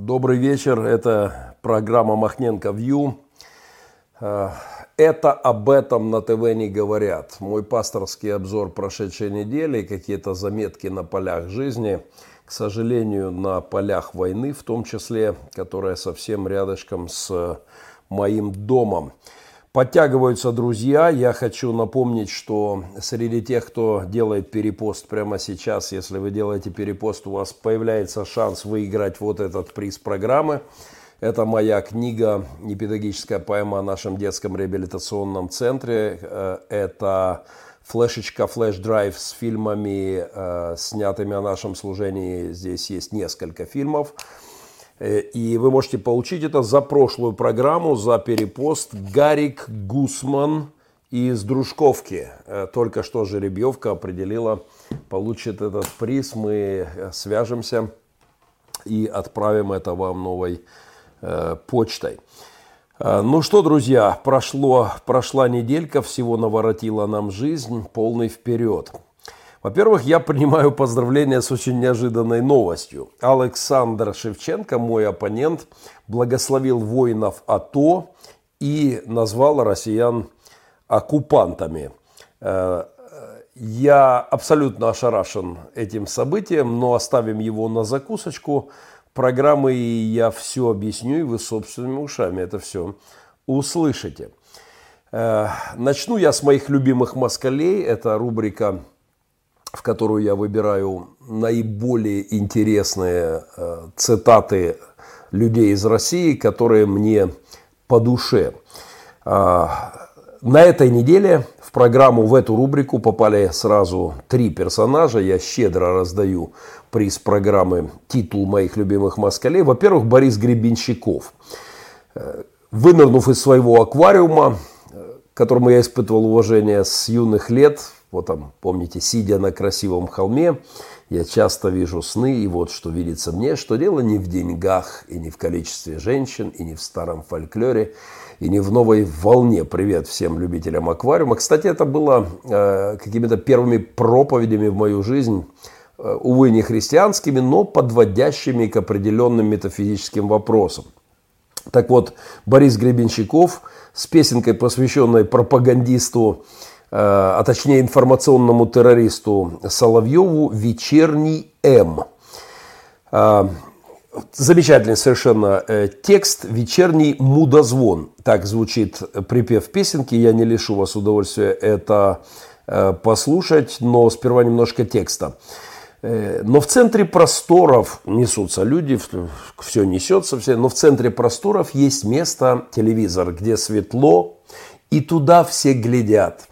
Добрый вечер. Это программа Махненко Вью. Э, это об этом на ТВ не говорят. Мой пасторский обзор прошедшей недели, какие-то заметки на полях жизни, к сожалению, на полях войны, в том числе, которая совсем рядышком с моим домом. Подтягиваются друзья. Я хочу напомнить, что среди тех, кто делает перепост прямо сейчас, если вы делаете перепост, у вас появляется шанс выиграть вот этот приз программы. Это моя книга «Непедагогическая поэма о нашем детском реабилитационном центре». Э, это флешечка, флеш-драйв с фильмами, э, снятыми о нашем служении. Здесь есть несколько фильмов. Э, и вы можете получить это за прошлую программу, за перепост. Гарик Гусман из Дружковки. Э, только что жеребьевка определила, получит этот приз. Мы э, свяжемся и отправим это вам новой почтой. Ну что, друзья, прошло, прошла неделька, всего наворотила нам жизнь, полный вперед. Во-первых, я принимаю поздравления с очень неожиданной новостью. Александр Шевченко, мой оппонент, благословил воинов АТО и назвал россиян оккупантами. Э, я абсолютно ошарашен этим событием, но оставим его на закусочку программы, и я все объясню, и вы собственными ушами это все услышите. Э, начну я с моих любимых москалей. Это рубрика в которую я выбираю наиболее интересные э, цитаты людей из России, которые мне по душе. А, на этой неделе в программу, в эту рубрику попали сразу три персонажа. Я щедро раздаю приз программы «Титул моих любимых москалей». Во-первых, Борис Гребенщиков. Э, вынырнув из своего аквариума, э, к которому я испытывал уважение с юных лет, вот там, помните, сидя на красивом холме, я часто вижу сны, и вот что видится мне, что дело не в деньгах, и не в количестве женщин, и не в старом фольклоре, и не в новой волне. Привет всем любителям аквариума. Кстати, это было э, какими-то первыми проповедями в мою жизнь, э, увы, не христианскими, но подводящими к определенным метафизическим вопросам. Так вот, Борис Гребенщиков с песенкой, посвященной пропагандисту а точнее информационному террористу Соловьеву «Вечерний М». Э, замечательный совершенно э, текст «Вечерний мудозвон». Так звучит припев песенки. Я не лишу вас удовольствия это послушать, но сперва немножко текста. Но в центре просторов несутся люди, все несется, все, но в центре просторов есть место, телевизор, где светло, и туда все глядят.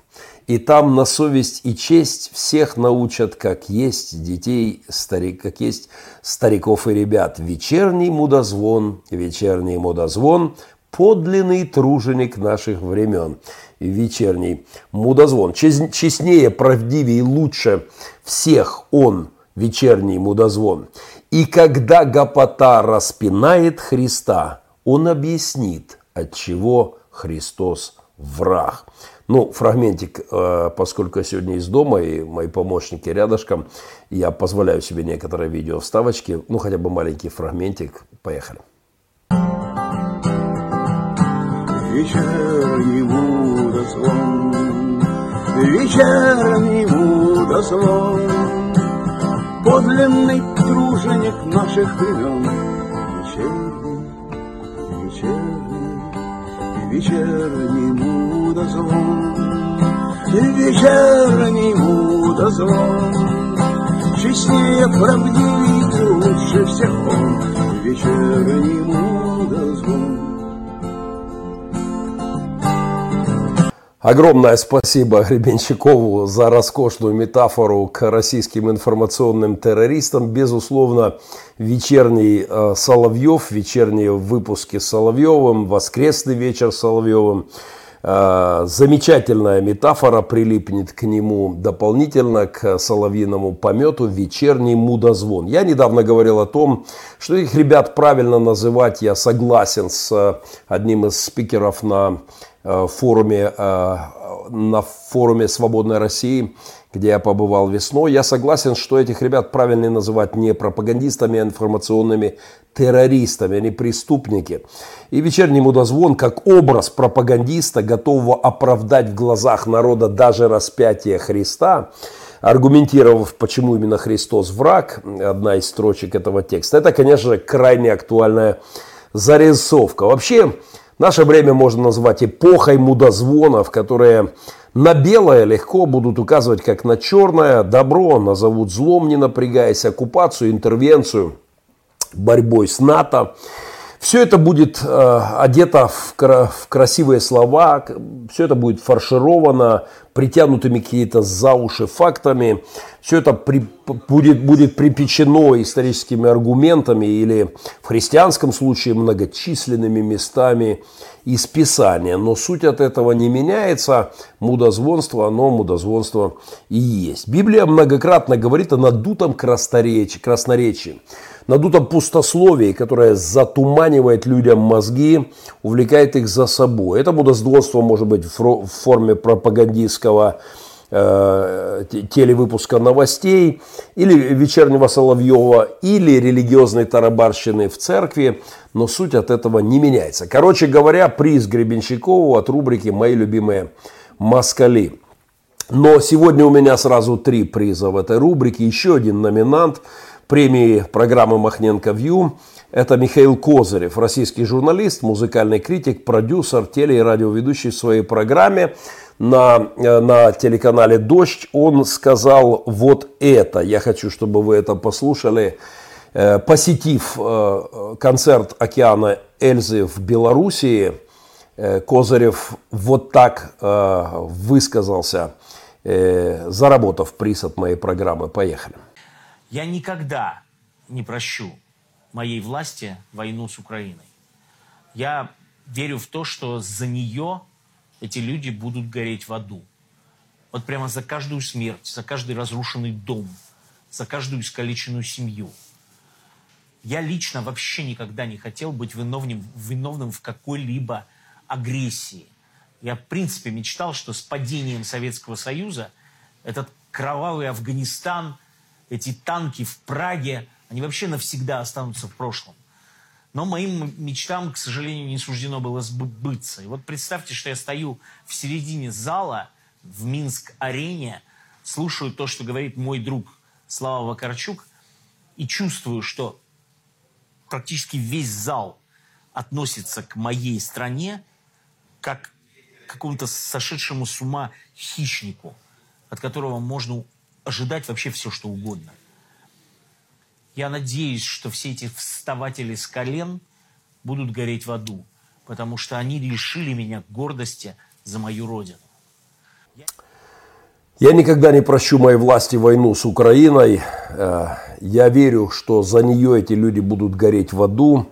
И там на совесть и честь всех научат, как есть детей, старик, как есть стариков и ребят. Вечерний мудозвон, вечерний мудозвон, подлинный труженик наших времен. Вечерний мудозвон. Честнее, правдивее, лучше всех он, вечерний мудозвон. И когда гопота распинает Христа, он объяснит, от чего Христос враг. Ну, фрагментик, э, поскольку я сегодня из дома и мои помощники рядышком, я позволяю себе некоторые видео вставочки, ну, хотя бы маленький фрагментик. Поехали. Вечерний водозвон, вечерний водозвон, Подлинный труженик наших времен. Вечерний, вечерний, вечерний мудозвон, вечерний мудозвон, Честнее, правдивее и лучше всех он, вечерний мудозвон. Огромное спасибо Гребенщикову за роскошную метафору к российским информационным террористам. Безусловно, вечерний э, Соловьев, вечерние выпуски с Соловьевым, воскресный вечер с Соловьевым – замечательная метафора прилипнет к нему дополнительно, к соловьиному помету «Вечерний мудозвон». Я недавно говорил о том, что их ребят правильно называть, я согласен с э, одним из спикеров на э, форуме, на форуме «Свободной России», где я побывал весной. Я согласен, что этих ребят правильно называть не пропагандистами, а информационными террористами, они преступники. И вечерний мудозвон, как образ пропагандиста, готового оправдать в глазах народа даже распятие Христа, аргументировав, почему именно Христос враг, одна из строчек этого текста, это, конечно крайне актуальная зарисовка. Вообще, наше время можно назвать эпохой мудозвонов, которые на белое легко будут указывать как на черное, добро назовут злом, не напрягаясь, оккупацию, интервенцию, борьбой с НАТО. Все это будет э, одето в, в красивые слова, все это будет фаршировано, притянутыми какие-то за уши фактами. Все это при, будет, будет припечено историческими аргументами или в христианском случае многочисленными местами из Писания. Но суть от этого не меняется. Мудозвонство, оно мудозвонство и есть. Библия многократно говорит о надутом красноречии надутом пустословии, которое затуманивает людям мозги, увлекает их за собой. Это мудозвонство может быть в форме пропагандистского э, телевыпуска новостей или вечернего Соловьева, или религиозной тарабарщины в церкви, но суть от этого не меняется. Короче говоря, приз Гребенщикову от рубрики «Мои любимые москали». Но сегодня у меня сразу три приза в этой рубрике. Еще один номинант – премии программы «Махненко Вью». Это Михаил Козырев, российский журналист, музыкальный критик, продюсер, теле- и радиоведущий в своей программе на, э, на телеканале «Дождь». Он сказал вот это. Я хочу, чтобы вы это послушали. Э, посетив э, концерт «Океана Эльзы» в Белоруссии, Козырев вот так высказался, заработав приз от моей программы. Поехали. Я никогда не прощу моей власти войну с Украиной. Я верю в то, что за нее эти люди будут гореть в аду. Вот прямо за каждую смерть, за каждый разрушенный дом, за каждую искалеченную семью. Я лично вообще никогда не хотел быть виновным, виновным в какой-либо агрессии. Я, в принципе, мечтал, что с падением Советского Союза этот кровавый Афганистан – эти танки в Праге, они вообще навсегда останутся в прошлом. Но моим мечтам, к сожалению, не суждено было сбыться. И вот представьте, что я стою в середине зала в Минск-арене, слушаю то, что говорит мой друг Слава Вакарчук, и чувствую, что практически весь зал относится к моей стране как к какому-то сошедшему с ума хищнику, от которого можно ожидать вообще все, что угодно. Я надеюсь, что все эти вставатели с колен будут гореть в аду, потому что они лишили меня гордости за мою родину. Я никогда не прощу моей власти войну с Украиной. Э, я верю, что за нее эти люди будут гореть в аду,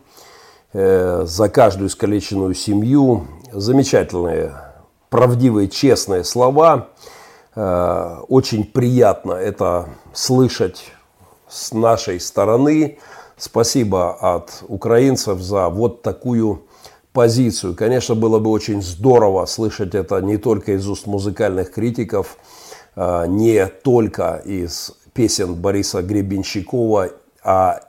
э, за каждую искалеченную семью. Замечательные, правдивые, честные слова – очень приятно это слышать с нашей стороны. Спасибо от украинцев за вот такую позицию. Конечно, было бы очень здорово слышать это не только из уст музыкальных критиков, э, не только из песен Бориса Гребенщикова, а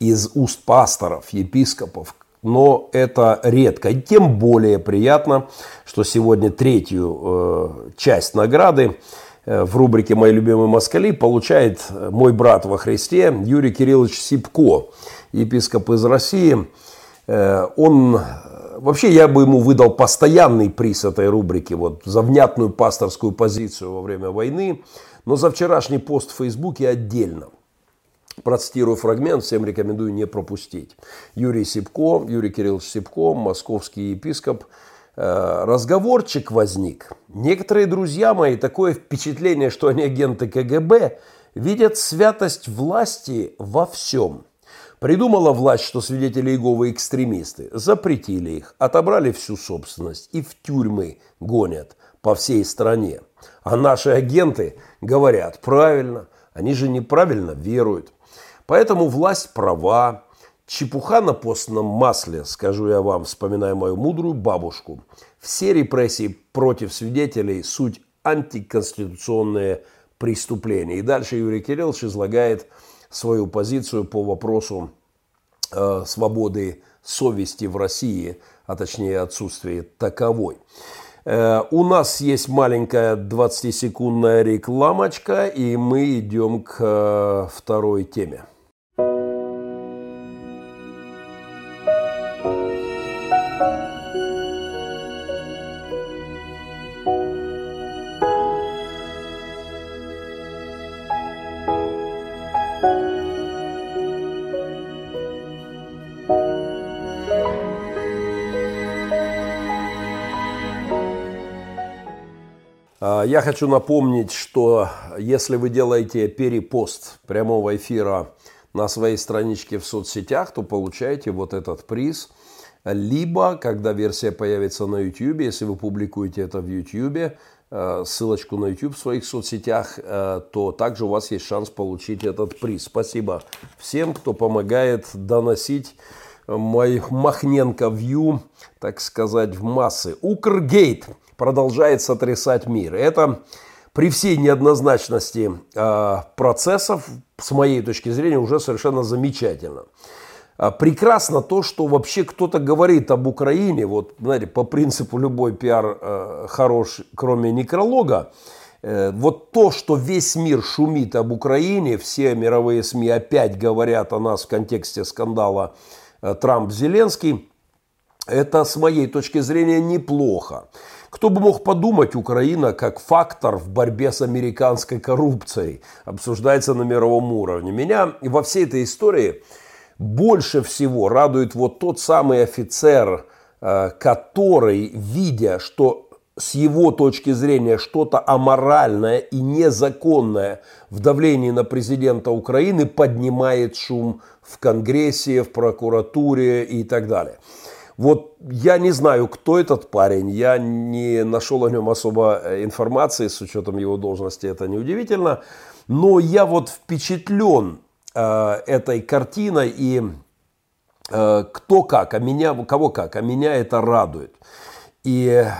из уст пасторов, епископов, но это редко. И тем более приятно, что сегодня третью э, часть награды э, в рубрике «Мои любимые москали» получает мой брат во Христе Юрий Кириллович Сипко, епископ из России. Э, он Вообще я бы ему выдал постоянный приз этой рубрики вот, за внятную пасторскую позицию во время войны, но за вчерашний пост в Фейсбуке отдельно – Процитирую фрагмент, всем рекомендую не пропустить. Юрий Сипко, Юрий Кириллович Сипко, московский епископ. Э, разговорчик возник. Некоторые друзья мои, такое впечатление, что они агенты КГБ, видят святость власти во всем. Придумала власть, что свидетели Иеговы экстремисты. Запретили их, отобрали всю собственность и в тюрьмы гонят по всей стране. А наши агенты говорят, правильно, они же неправильно веруют. Поэтому власть права, чепуха на постном масле, скажу я вам, вспоминая мою мудрую бабушку. Все репрессии против свидетелей – суть антиконституционные преступления. И дальше Юрий Кириллович излагает свою позицию по вопросу э, свободы совести в России, а точнее отсутствия таковой. Э, у нас есть маленькая 20-секундная рекламочка, и мы идем к э, второй теме. Я хочу напомнить, что если вы делаете перепост прямого эфира на своей страничке в соцсетях, то получаете вот этот приз. Либо, когда версия появится на YouTube, если вы публикуете это в YouTube, э, ссылочку на YouTube в своих соцсетях, э, то также у вас есть шанс получить этот приз. Спасибо всем, кто помогает доносить мой Махненко Вью, так сказать, в массы. Укргейт продолжает сотрясать мир. Это при всей неоднозначности э, процессов, с моей точки зрения, уже совершенно замечательно. А, прекрасно то, что вообще кто-то говорит об Украине, вот, знаете, по принципу любой пиар э, хорош, кроме некролога, э, вот то, что весь мир шумит об Украине, все мировые СМИ опять говорят о нас в контексте скандала э, Трамп-Зеленский, это с моей точки зрения неплохо. Кто бы мог подумать, Украина как фактор в борьбе с американской коррупцией обсуждается на мировом уровне. Меня во всей этой истории больше всего радует вот тот самый офицер, э, который, видя, что с его точки зрения что-то аморальное и незаконное в давлении на президента Украины поднимает шум в Конгрессе, в прокуратуре и так далее. Вот я не знаю, кто этот парень, я не нашел о нем особо э, информации, с учетом его должности это неудивительно, но я вот впечатлен э, этой картиной и э, кто как, а меня, кого как, а меня это радует. И э,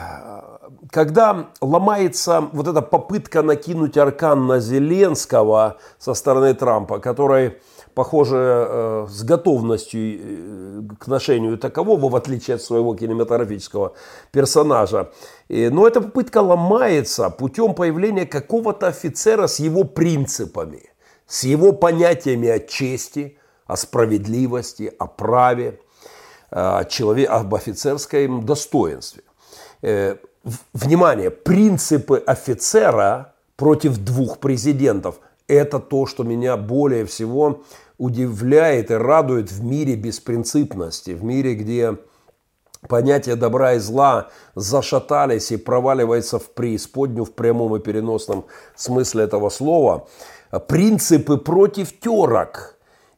когда ломается вот эта попытка накинуть аркан на Зеленского со стороны Трампа, который похоже, э, с готовностью э, к ношению такового, в отличие от своего кинематографического персонажа. Но эта попытка ломается путем появления какого-то офицера с его принципами, с его понятиями о чести, о справедливости, о праве, о человек, об офицерском достоинстве. Э, внимание, принципы офицера против двух президентов – это то, что меня более всего удивляет и радует в мире беспринципности, в мире, где понятия добра и зла зашатались и проваливаются в преисподнюю в прямом и переносном смысле этого слова. Принципы против терок –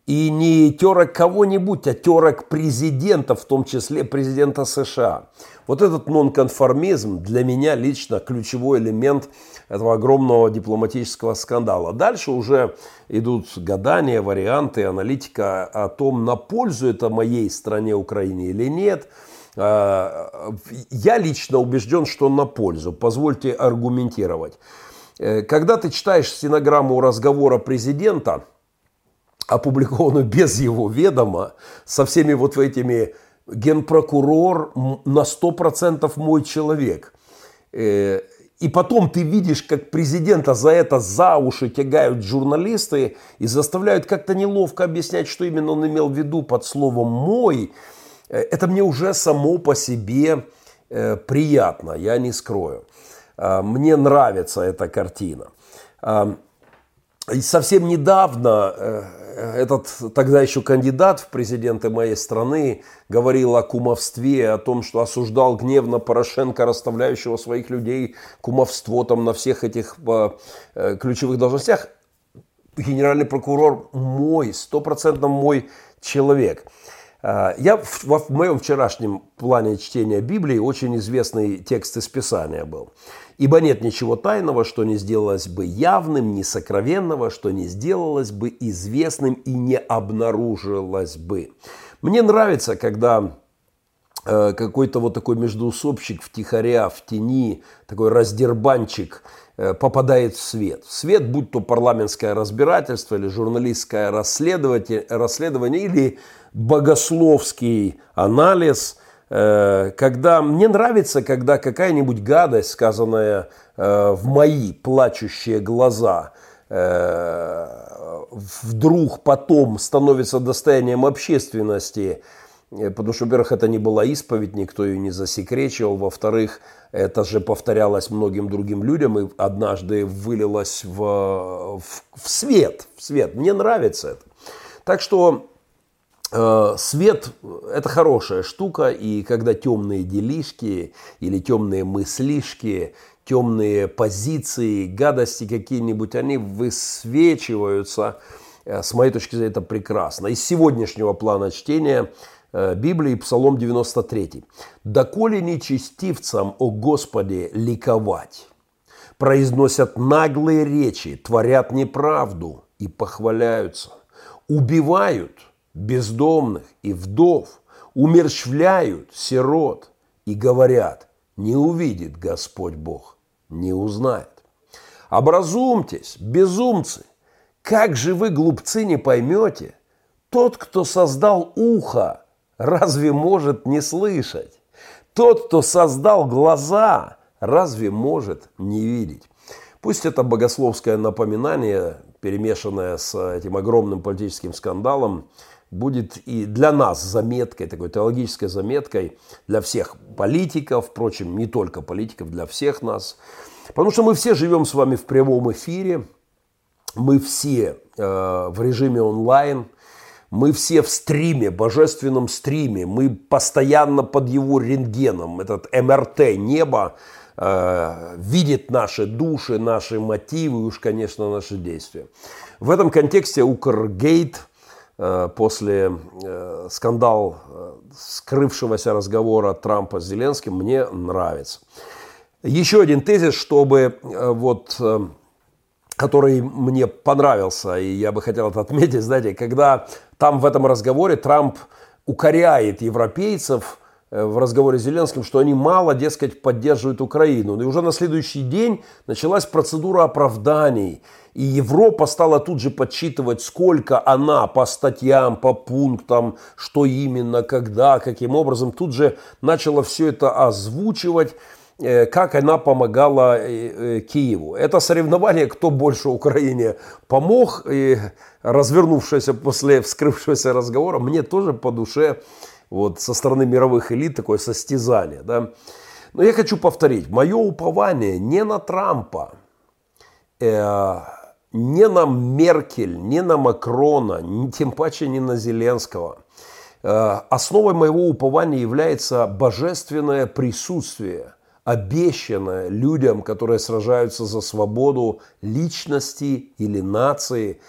и не терок кого-нибудь, а терок президента, в том числе президента США. Вот этот нонконформизм для меня лично ключевой элемент этого огромного дипломатического скандала. Дальше уже идут гадания, варианты, аналитика о том, на пользу это моей стране Украине или нет. А, я лично убежден, что на пользу. Позвольте аргументировать. Э, когда ты читаешь стенограмму разговора президента – опубликованную без его ведома, со всеми вот этими генпрокурор на 100% мой человек. Э, и потом ты видишь, как президента за это за уши тягают журналисты и заставляют как-то неловко объяснять, что именно он имел в виду под словом «мой». Э, это мне уже само по себе э, приятно, я не скрою. Мне нравится эта картина. И совсем недавно этот тогда еще кандидат в президенты моей страны говорил о кумовстве, о том, что осуждал гневно Порошенко, расставляющего своих людей кумовство там на всех этих э, э, ключевых должностях. Генеральный прокурор мой, стопроцентно мой человек. Э, я в, в моем вчерашнем плане чтения Библии очень известный текст из Писания был. Ибо нет ничего тайного, что не сделалось бы явным, ни сокровенного, что не сделалось бы известным и не обнаружилось бы. Мне нравится, когда э, какой-то вот такой междуусобщик втихаря, в тени, такой раздербанчик э, попадает в свет. В свет, будь то парламентское разбирательство или журналистское расследование, расследование или богословский анализ, когда мне нравится, когда какая-нибудь гадость, сказанная в мои плачущие глаза – Э, вдруг потом становится достоянием общественности, э, потому что, во-первых, это не была исповедь, никто ее не засекречивал, во-вторых, это же повторялось многим другим людям и однажды вылилось в, в, в свет, в свет. Мне нравится это. Так что э, свет – это хорошая штука, и когда темные делишки или темные мыслишки темные позиции, гадости какие-нибудь, они высвечиваются. Э, с моей точки зрения, это прекрасно. Из сегодняшнего плана чтения э, Библии Псалом 93. «Доколе нечестивцам, о Господе, ликовать, произносят наглые речи, творят неправду и похваляются, убивают бездомных и вдов, умерщвляют сирот и говорят, не увидит Господь Бог не узнает. Образумьтесь, безумцы, как же вы, глупцы, не поймете? Тот, кто создал ухо, разве может не слышать? Тот, кто создал глаза, разве может не видеть? Пусть это богословское напоминание, перемешанное с этим огромным политическим скандалом, будет и для нас заметкой, такой теологической заметкой для всех политиков, впрочем, не только политиков, для всех нас. Потому что мы все живем с вами в прямом эфире, мы все э, в режиме онлайн, мы все в стриме, божественном стриме, мы постоянно под его рентгеном, этот МРТ неба э, видит наши души, наши мотивы и уж, конечно, наши действия. В этом контексте Укргейт – после э, скандал э, скрывшегося разговора Трампа с Зеленским мне нравится. Еще один тезис, чтобы вот который мне понравился, и я бы хотел это отметить, знаете, когда там в этом разговоре Трамп укоряет европейцев в разговоре с Зеленским, что они мало, дескать, поддерживают Украину. И уже на следующий день началась процедура оправданий – и Европа стала тут же подсчитывать, сколько она по статьям, по пунктам, что именно, когда, каким образом. Тут же начала все это озвучивать э, как она помогала э, э, Киеву. Это соревнование, кто больше Украине помог, и развернувшееся после вскрывшегося разговора, мне тоже по душе вот, со стороны мировых элит такое состязание. Да? Но я хочу повторить, мое упование не на Трампа, не на Меркель, не на Макрона, ни, тем паче не на Зеленского. Э, основой моего упования является божественное присутствие, обещанное людям, которые сражаются за свободу личности или нации,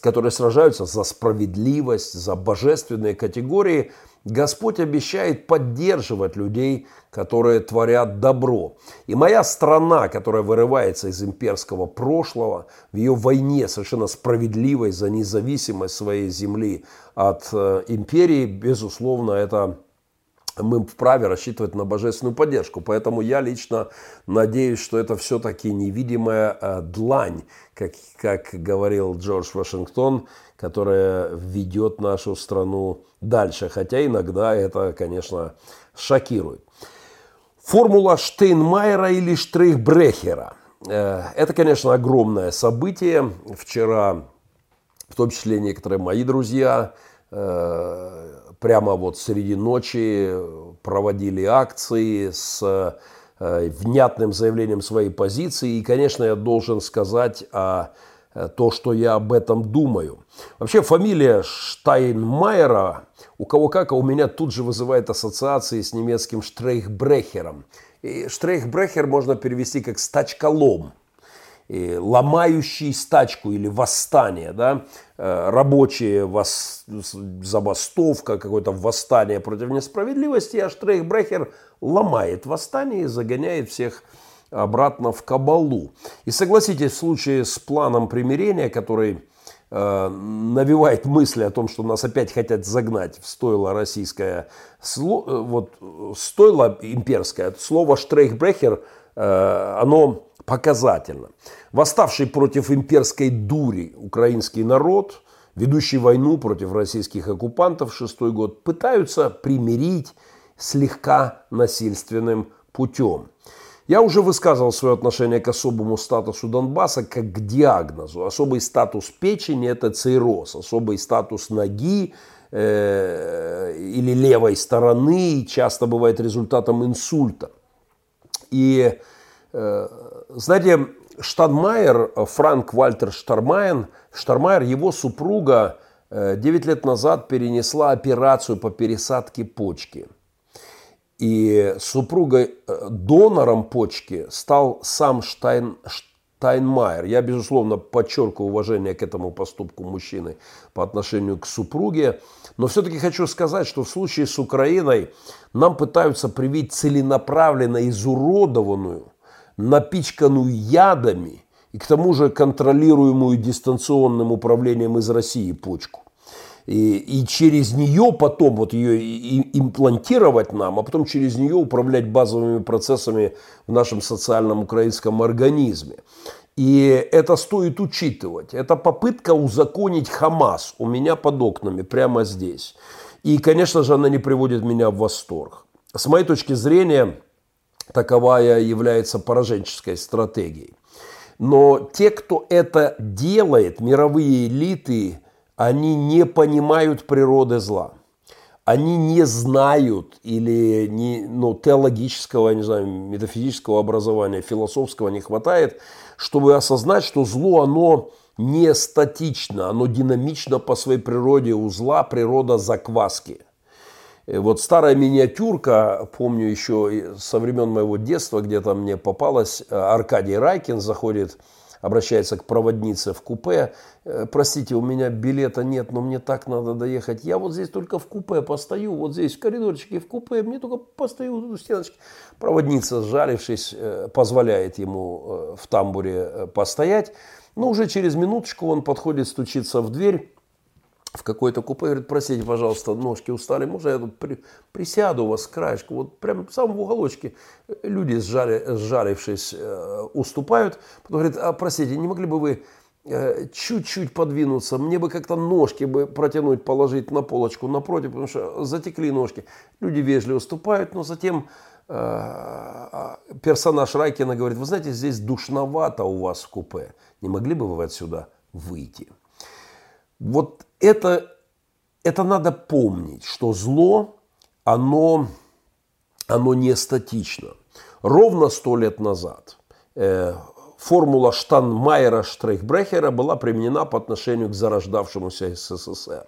которые сражаются за справедливость, за божественные категории – Господь обещает поддерживать людей, которые творят добро. И моя страна, которая вырывается из имперского прошлого, в ее войне совершенно справедливой за независимость своей земли от э, империи, безусловно, это мы вправе рассчитывать на божественную поддержку. Поэтому я лично надеюсь, что это все-таки невидимая э, длань, как, как говорил Джордж Вашингтон, которая ведет нашу страну дальше. Хотя иногда это, конечно, шокирует. Формула Штейнмайера или Штрейхбрехера. Э, это, конечно, огромное событие. Вчера, в том числе некоторые мои друзья, э, прямо вот среди ночи проводили акции с э, внятным заявлением своей позиции. И, конечно, я должен сказать о Э, то, что я об этом думаю. Вообще фамилия Штайнмайера, у кого как, а у меня тут же вызывает ассоциации с немецким Штрейхбрехером. И Штрейхбрехер можно перевести как «стачколом», и ломающий стачку или восстание, да, э, рабочие вос... забастовка, какое-то восстание против несправедливости, а Штрейхбрехер ломает восстание и загоняет всех обратно в кабалу. И согласитесь, в случае с планом примирения, который навевает мысли о том, что нас опять хотят загнать в стойло российское, вот стойло имперское, слово «штрейхбрехер», оно показательно. Восставший против имперской дури украинский народ, ведущий войну против российских оккупантов шестой год, пытаются примирить слегка насильственным путем. Я уже высказывал свое отношение к особому статусу Донбасса как к диагнозу. Особый статус печени – это цирроз, особый статус ноги э, или левой стороны часто бывает результатом инсульта. И, э, знаете, Штадмайер, Франк Вальтер Штармайен, Штармайер, его супруга 9 э, лет назад перенесла операцию по пересадке почки – и супругой э, донором почки стал сам Штайн, Штайнмайер. Я, безусловно, подчеркиваю уважение к этому поступку мужчины по отношению к супруге. Но все-таки хочу сказать, что в случае с Украиной нам пытаются привить целенаправленно изуродованную, напичканную ядами и к тому же контролируемую дистанционным управлением из России почку и, и через нее потом вот ее имплантировать нам, а потом через нее управлять базовыми процессами в нашем социальном украинском организме. И это стоит учитывать. Это попытка узаконить Хамас у меня под окнами, прямо здесь. И, конечно же, она не приводит меня в восторг. С моей точки зрения, таковая является пораженческой стратегией. Но те, кто это делает, мировые элиты, они не понимают природы зла. Они не знают или не, ну, теологического, не знаю, метафизического образования, философского не хватает, чтобы осознать, что зло, оно не статично, оно динамично по своей природе. У зла природа закваски. И вот старая миниатюрка, помню еще со времен моего детства, где-то мне попалась, э, Аркадий Райкин заходит обращается к проводнице в купе. «Э, простите, у меня билета нет, но мне так надо доехать. Я вот здесь только в купе постою, вот здесь в коридорчике в купе, мне только постою у стеночки. Проводница, сжалившись, э, позволяет ему э, в тамбуре постоять. Но уже через минуточку он подходит, стучится в дверь в какой-то купе, говорит, простите, пожалуйста, ножки устали, можно я тут при, присяду у вас краешку, вот прям в самом уголочке люди, сжали, сжалившись, э, уступают, потом говорит, а простите, не могли бы вы чуть-чуть подвинуться, мне бы как-то ножки бы протянуть, положить на полочку напротив, потому что затекли ножки. Люди вежливо уступают, но затем э, а, персонаж Райкина говорит, вы знаете, здесь душновато у вас в купе, не могли бы вы отсюда выйти? Вот это, это надо помнить, что зло, оно, оно не статично. Ровно сто лет назад формула Штанмайера-Штрейхбрехера была применена по отношению к зарождавшемуся СССР.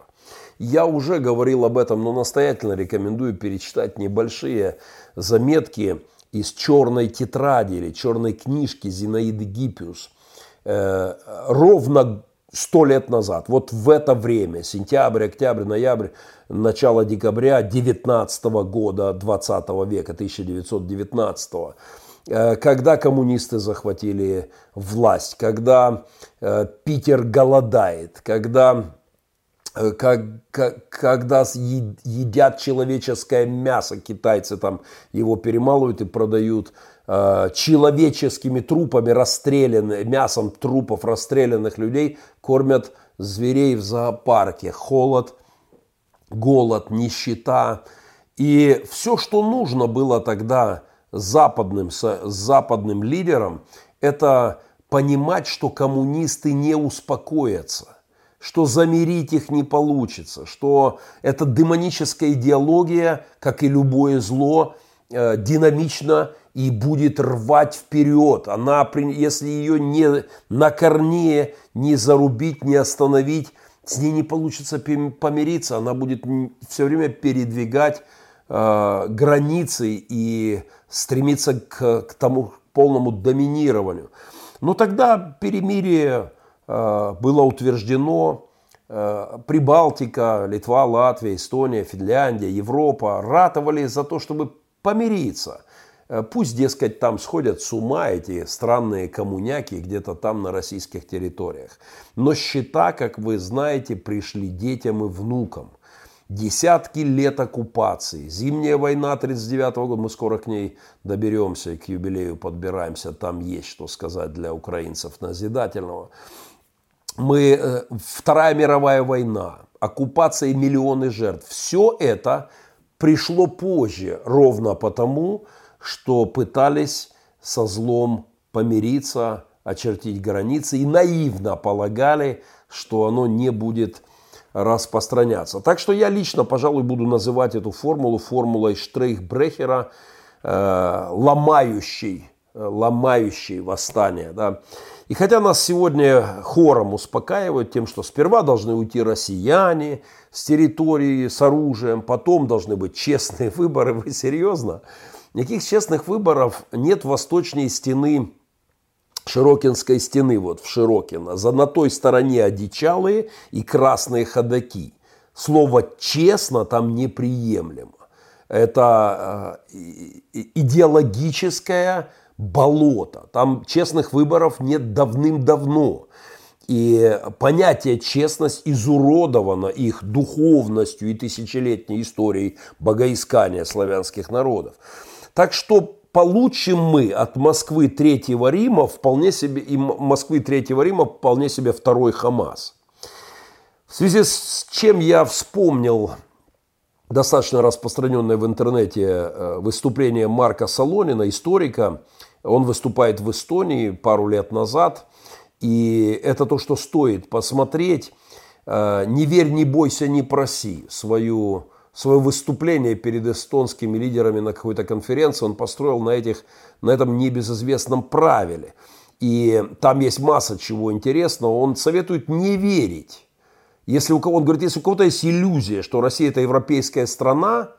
Я уже говорил об этом, но настоятельно рекомендую перечитать небольшие заметки из черной тетради или черной книжки Зинаиды Гиппиус. Э, ровно сто лет назад, вот в это время, сентябрь, октябрь, ноябрь, начало декабря 19 года 20 века, 1919 э, когда коммунисты захватили власть, когда э, Питер голодает, когда, э, как, как, когда едят человеческое мясо, китайцы там его перемалывают и продают Э, человеческими трупами расстрелянных, мясом трупов расстрелянных людей кормят зверей в зоопарке. Холод, голод, нищета. И все, что нужно было тогда западным, с западным лидерам, это понимать, что коммунисты не успокоятся что замерить их не получится, что эта демоническая идеология, как и любое зло, э, динамично и будет рвать вперед. Она, если ее не на корне не зарубить, не остановить, с ней не получится помириться. Она будет все время передвигать э, границы и стремиться к, к тому полному доминированию. Но тогда перемирие э, было утверждено. Э, Прибалтика, Литва, Латвия, Эстония, Финляндия, Европа ратовали за то, чтобы помириться – Э, пусть, дескать, там сходят с ума эти странные коммуняки где-то там на российских территориях. Но счета, как вы знаете, пришли детям и внукам. Десятки лет оккупации. Зимняя война 1939 года, мы скоро к ней доберемся к юбилею подбираемся. Там есть что сказать для украинцев назидательного. Мы, э, Вторая мировая война, оккупация и миллионы жертв. Все это пришло позже, ровно потому, что пытались со злом помириться, очертить границы и наивно полагали, что оно не будет распространяться. Так что я лично, пожалуй, буду называть эту формулу формулой Штрейхбрехера, э, ломающей, э, ломающей восстание. Да. И хотя нас сегодня хором успокаивают тем, что сперва должны уйти россияне с территории с оружием, потом должны быть честные выборы, вы серьезно? Никаких честных выборов нет восточной стены Широкинской стены, вот в Широкино. За на той стороне одичалые и красные ходаки. Слово «честно» там неприемлемо. Это э, идеологическое болото. Там честных выборов нет давным-давно. И понятие честность изуродовано их духовностью и тысячелетней историей богоискания славянских народов. Так что получим мы от Москвы Третьего Рима вполне себе, и Москвы Третьего Рима вполне себе второй Хамас. В связи с чем я вспомнил достаточно распространенное в интернете э, выступление Марка Солонина, историка. Он выступает в Эстонии пару лет назад. И это то, что стоит посмотреть. Э, «Не верь, не бойся, не проси» свою свое выступление перед эстонскими лидерами на какой-то конференции он построил на, этих, на этом небезызвестном правиле. И там есть масса чего интересного. Он советует не верить. Если у кого, он говорит, если у кого-то есть иллюзия, что Россия это европейская страна,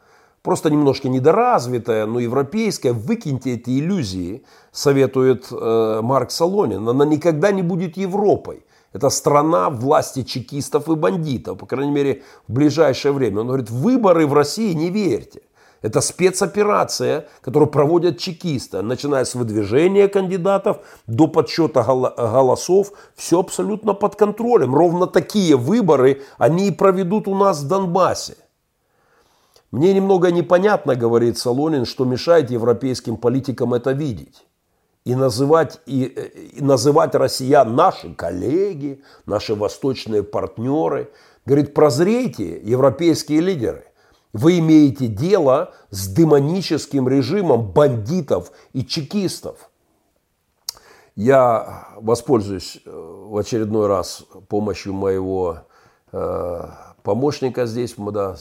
просто немножко недоразвитая, но европейская, выкиньте эти иллюзии, советует э, Марк Солонин. Она никогда не будет Европой. Это страна власти чекистов и бандитов, по крайней мере, в ближайшее время. Он говорит, выборы в России не верьте. Это спецоперация, которую проводят чекисты, начиная с выдвижения кандидатов до подсчета голосов. Все абсолютно под контролем. Ровно такие выборы они и проведут у нас в Донбассе. Мне немного непонятно, говорит Солонин, что мешает европейским политикам это видеть и называть, и, и называть россиян наши коллеги, наши восточные партнеры. Говорит, прозрейте, европейские лидеры. Вы имеете дело с демоническим режимом бандитов и чекистов. Я воспользуюсь э, в очередной раз помощью моего э, помощника здесь, да,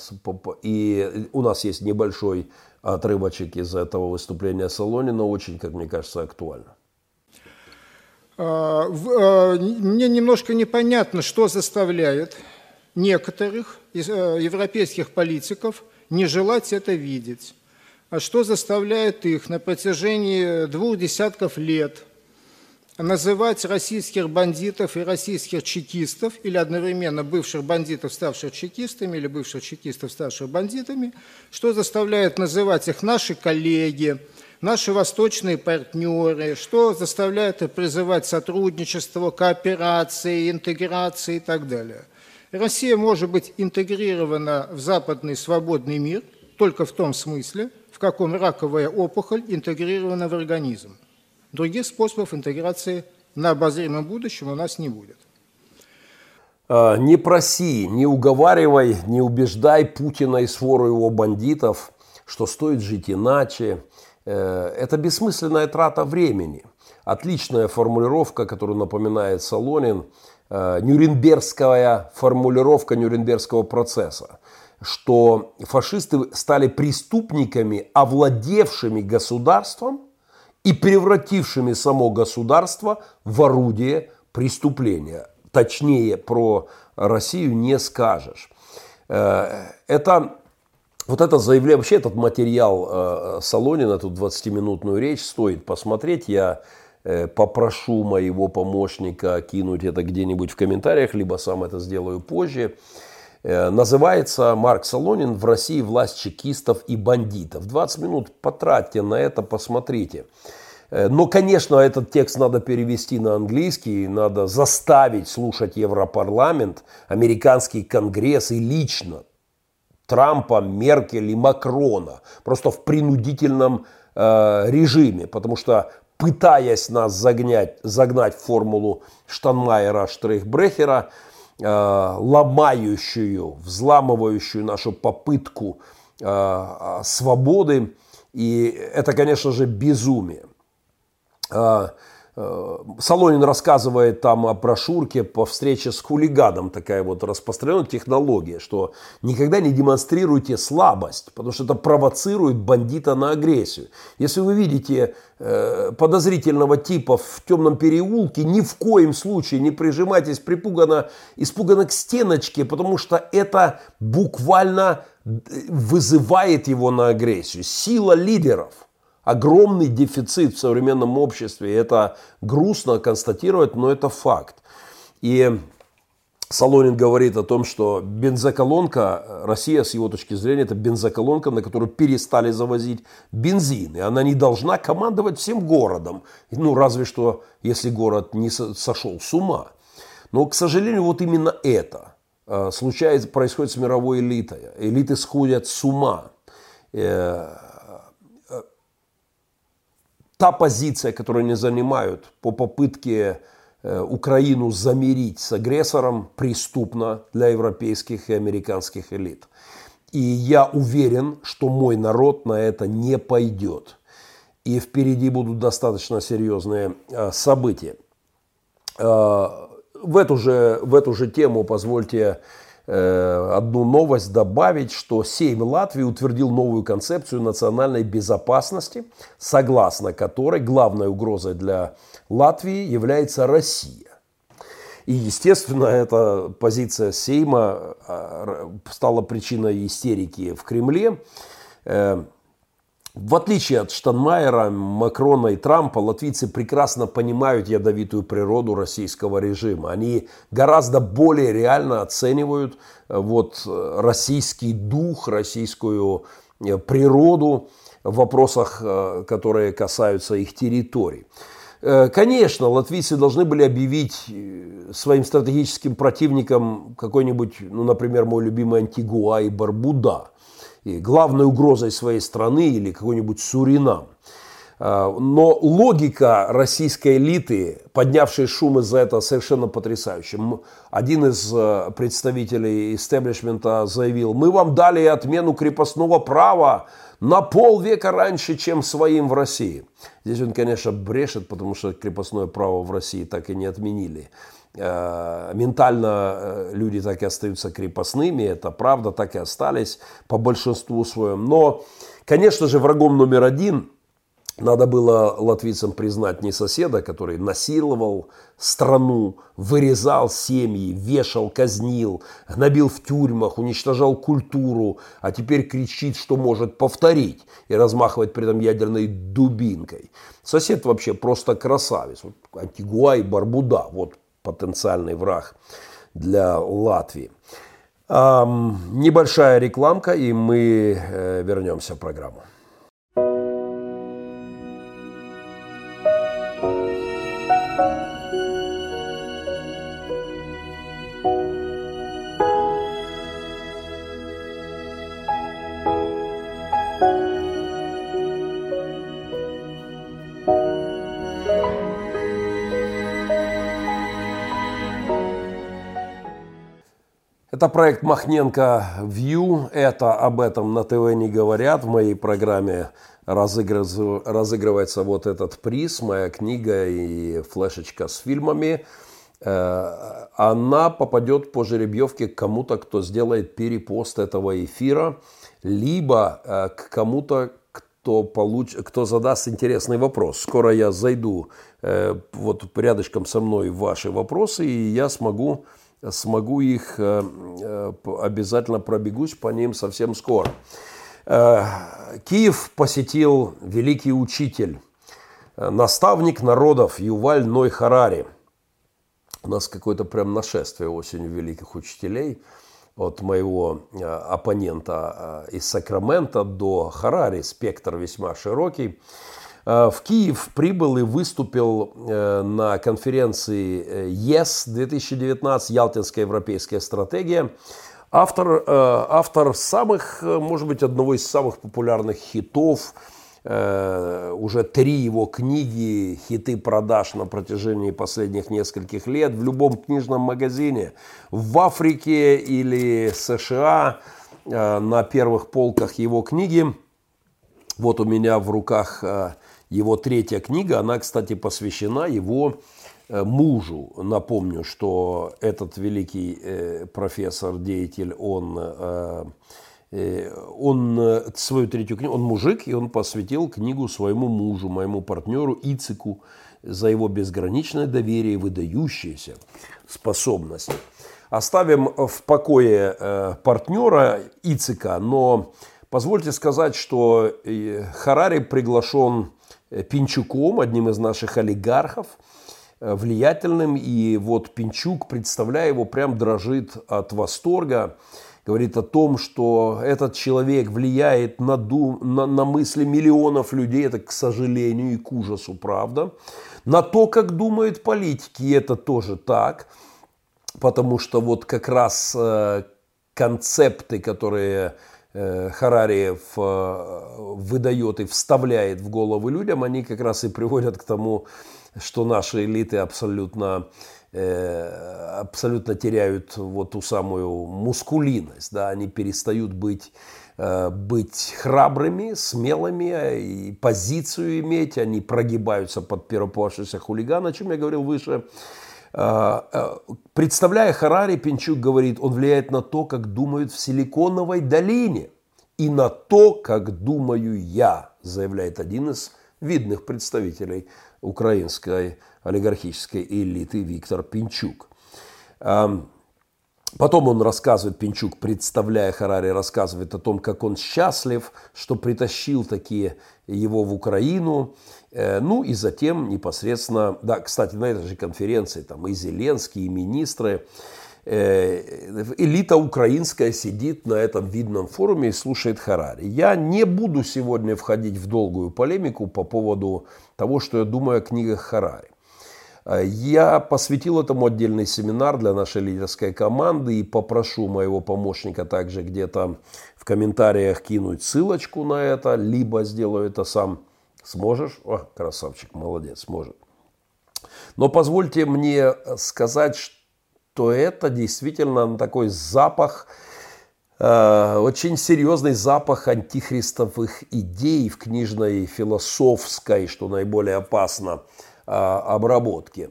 и у нас есть небольшой отрывочек из этого выступления Солонина очень, как мне кажется, актуально. А, а, мне немножко непонятно, что заставляет некоторых э, европейских политиков не желать это видеть. А что заставляет их на протяжении двух десятков лет – называть российских бандитов и российских чекистов, или одновременно бывших бандитов, ставших чекистами, или бывших чекистов, ставших бандитами, что заставляет называть их наши коллеги, наши восточные партнеры, что заставляет их призывать сотрудничество, кооперации, интеграции и так далее. Россия может быть интегрирована в западный свободный мир только в том смысле, в каком раковая опухоль интегрирована в организм. Других способов интеграции на обозримом будущем у нас не будет. А, не проси, не уговаривай, не убеждай Путина и свору его бандитов, что стоит жить иначе. Э, это бессмысленная трата времени. Отличная формулировка, которую напоминает Солонин, э, нюрнбергская формулировка Нюрнбергского процесса, что фашисты стали преступниками, овладевшими государством – и превратившими само государство в орудие преступления. Точнее про Россию не скажешь. Э, это вот это заявление, вообще этот материал э, Солонина, эту 20-минутную речь стоит посмотреть. Я э, попрошу моего помощника кинуть это где-нибудь в комментариях, либо сам это сделаю позже. Э, называется Марк Солонин «В России власть чекистов и бандитов». 20 минут потратьте на это, посмотрите. Э, но, конечно, этот текст надо перевести на английский, надо заставить слушать Европарламент, американский конгресс и лично Трампа, Меркель и Макрона. Просто в принудительном э, режиме, потому что пытаясь нас загнать, загнать в формулу Штанмайера, Штрейхбрехера, э, ломающую, взламывающую нашу попытку э, свободы. И это, конечно же, безумие. Э, Солонин рассказывает там о брошюрке по встрече с хулиганом, такая вот распространенная технология, что никогда не демонстрируйте слабость, потому что это провоцирует бандита на агрессию. Если вы видите э, подозрительного типа в темном переулке, ни в коем случае не прижимайтесь припуганно, испуганно к стеночке, потому что это буквально э, вызывает его на агрессию. Сила лидеров – огромный дефицит в современном обществе. Это грустно констатировать, но это факт. И Солонин говорит о том, что бензоколонка, Россия с его точки зрения, это бензоколонка, на которую перестали завозить бензин. И она не должна командовать всем городом. Ну, разве что, если город не сошел с ума. Но, к сожалению, вот именно это э, случается, происходит с мировой элитой. Элиты сходят с ума. Та позиция, которую они занимают по попытке э, Украину замирить с агрессором, преступна для европейских и американских элит. И я уверен, что мой народ на это не пойдет. И впереди будут достаточно серьезные э, события. Э, в эту же, в эту же тему позвольте одну новость добавить, что Сейм Латвии утвердил новую концепцию национальной безопасности, согласно которой главной угрозой для Латвии является Россия. И, естественно, эта позиция Сейма а, стала причиной истерики в Кремле. В отличие от Штанмайера, Макрона и Трампа, латвийцы прекрасно понимают ядовитую природу российского режима. Они гораздо более реально оценивают э, вот, э, российский дух, российскую э, природу в вопросах, которые касаются их территорий. Конечно, латвийцы должны были объявить своим стратегическим противникам какой-нибудь, ну, например, мой любимый Антигуа и Барбуда – главной угрозой своей страны или какой-нибудь Суринам. А, но логика российской элиты, поднявшей шум из-за этого, совершенно потрясающая. Один из э, представителей истеблишмента заявил, мы вам дали отмену крепостного права на полвека раньше, чем своим в России. Здесь он, конечно, брешет, потому что крепостное право в России так и не отменили. Э, ментально э, люди так и остаются крепостными, это правда, так и остались по большинству своем. Но, конечно же, врагом номер один надо было латвийцам признать не соседа, который насиловал страну, вырезал семьи, вешал, казнил, гнобил в тюрьмах, уничтожал культуру, а теперь кричит, что может повторить и размахивать при этом ядерной дубинкой. Сосед вообще просто красавец. Вот Антигуа и Барбуда, вот потенциальный враг для Латвии. Небольшая рекламка, и мы э, вернемся в программу. Это проект Махненко View. Это об этом на ТВ не говорят. В моей программе разыгрывается вот этот приз, моя книга и флешечка с фильмами. Э, она попадет по жеребьевке к кому-то, кто сделает перепост этого эфира, либо э, к кому-то, кто, получ... кто задаст интересный вопрос. Скоро я зайду э, вот рядышком со мной ваши вопросы, и я смогу смогу их, э, э, обязательно пробегусь по ним совсем скоро. Э, Киев посетил великий учитель, наставник народов Юваль Ной Харари. У нас какое-то прям нашествие осенью великих учителей. от моего оппонента из Сакрамента до Харари, спектр весьма широкий. В Киев прибыл и выступил на конференции ЕС 2019, Ялтинская европейская стратегия. Автор, автор самых, может быть, одного из самых популярных хитов – Э, уже три его книги, хиты продаж на протяжении последних нескольких лет в любом книжном магазине в Африке или США э, на первых полках его книги. Вот у меня в руках э, его третья книга, она, кстати, посвящена его мужу. Напомню, что этот великий профессор, деятель, он Э, он э, свою третью книгу, он мужик, и он посвятил книгу своему мужу, моему партнеру Ицику, за его безграничное доверие и выдающиеся способности. Оставим в покое э, партнера Ицика, но позвольте сказать, что Харари приглашен Пинчуком, одним из наших олигархов, влиятельным, и вот Пинчук, представляя его, прям дрожит от восторга. Говорит о том, что этот человек влияет на, дум, на, на мысли миллионов людей, это, к сожалению, и к ужасу, правда. На то, как думают политики, и это тоже так, потому что вот как раз э, концепты, которые э, Харари э, выдает и вставляет в головы людям, они как раз и приводят к тому, что наши элиты абсолютно Э, абсолютно теряют вот ту самую мускулинность, да, они перестают быть, быть храбрыми, смелыми и позицию иметь, они прогибаются под первоплавшегося хулигана, о чем я говорил выше. Э, представляя Харари, Пинчук говорит, он влияет на то, как думают в Силиконовой долине и на то, как думаю я, заявляет один из видных представителей украинской олигархической элиты Виктор Пинчук. Потом он рассказывает, Пинчук, представляя Харари, рассказывает о том, как он счастлив, что притащил такие его в Украину. Э, ну и затем непосредственно, да, кстати, на этой же конференции там и Зеленский, и министры, э, элита украинская сидит на этом видном форуме и слушает Харари. Я не буду сегодня входить в долгую полемику по поводу того, что я думаю о книгах Харари. Я посвятил этому отдельный семинар для нашей лидерской команды и попрошу моего помощника также где-то в комментариях кинуть ссылочку на это, либо сделаю это сам. Сможешь? О, красавчик, молодец, сможет. Но позвольте мне сказать, что это действительно такой запах, э, очень серьезный запах антихристовых идей в книжной философской, что наиболее опасно, а, обработки.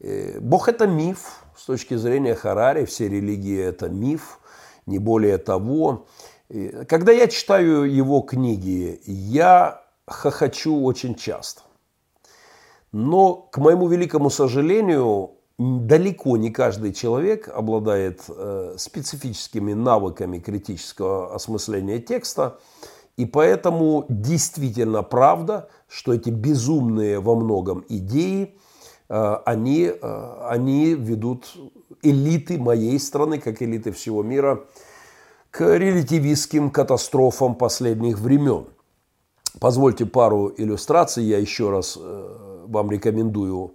Э, Бог – это миф. С точки зрения Харари все религии – это миф, не более того. Когда я читаю его книги, я хохочу очень часто. Но, к моему великому сожалению, далеко не каждый человек обладает э, специфическими навыками критического осмысления текста. И поэтому действительно правда, что эти безумные во многом идеи, э, они, э, они ведут элиты моей страны, как элиты всего мира, к релятивистским катастрофам последних времен. Позвольте пару иллюстраций. Я еще раз э, вам рекомендую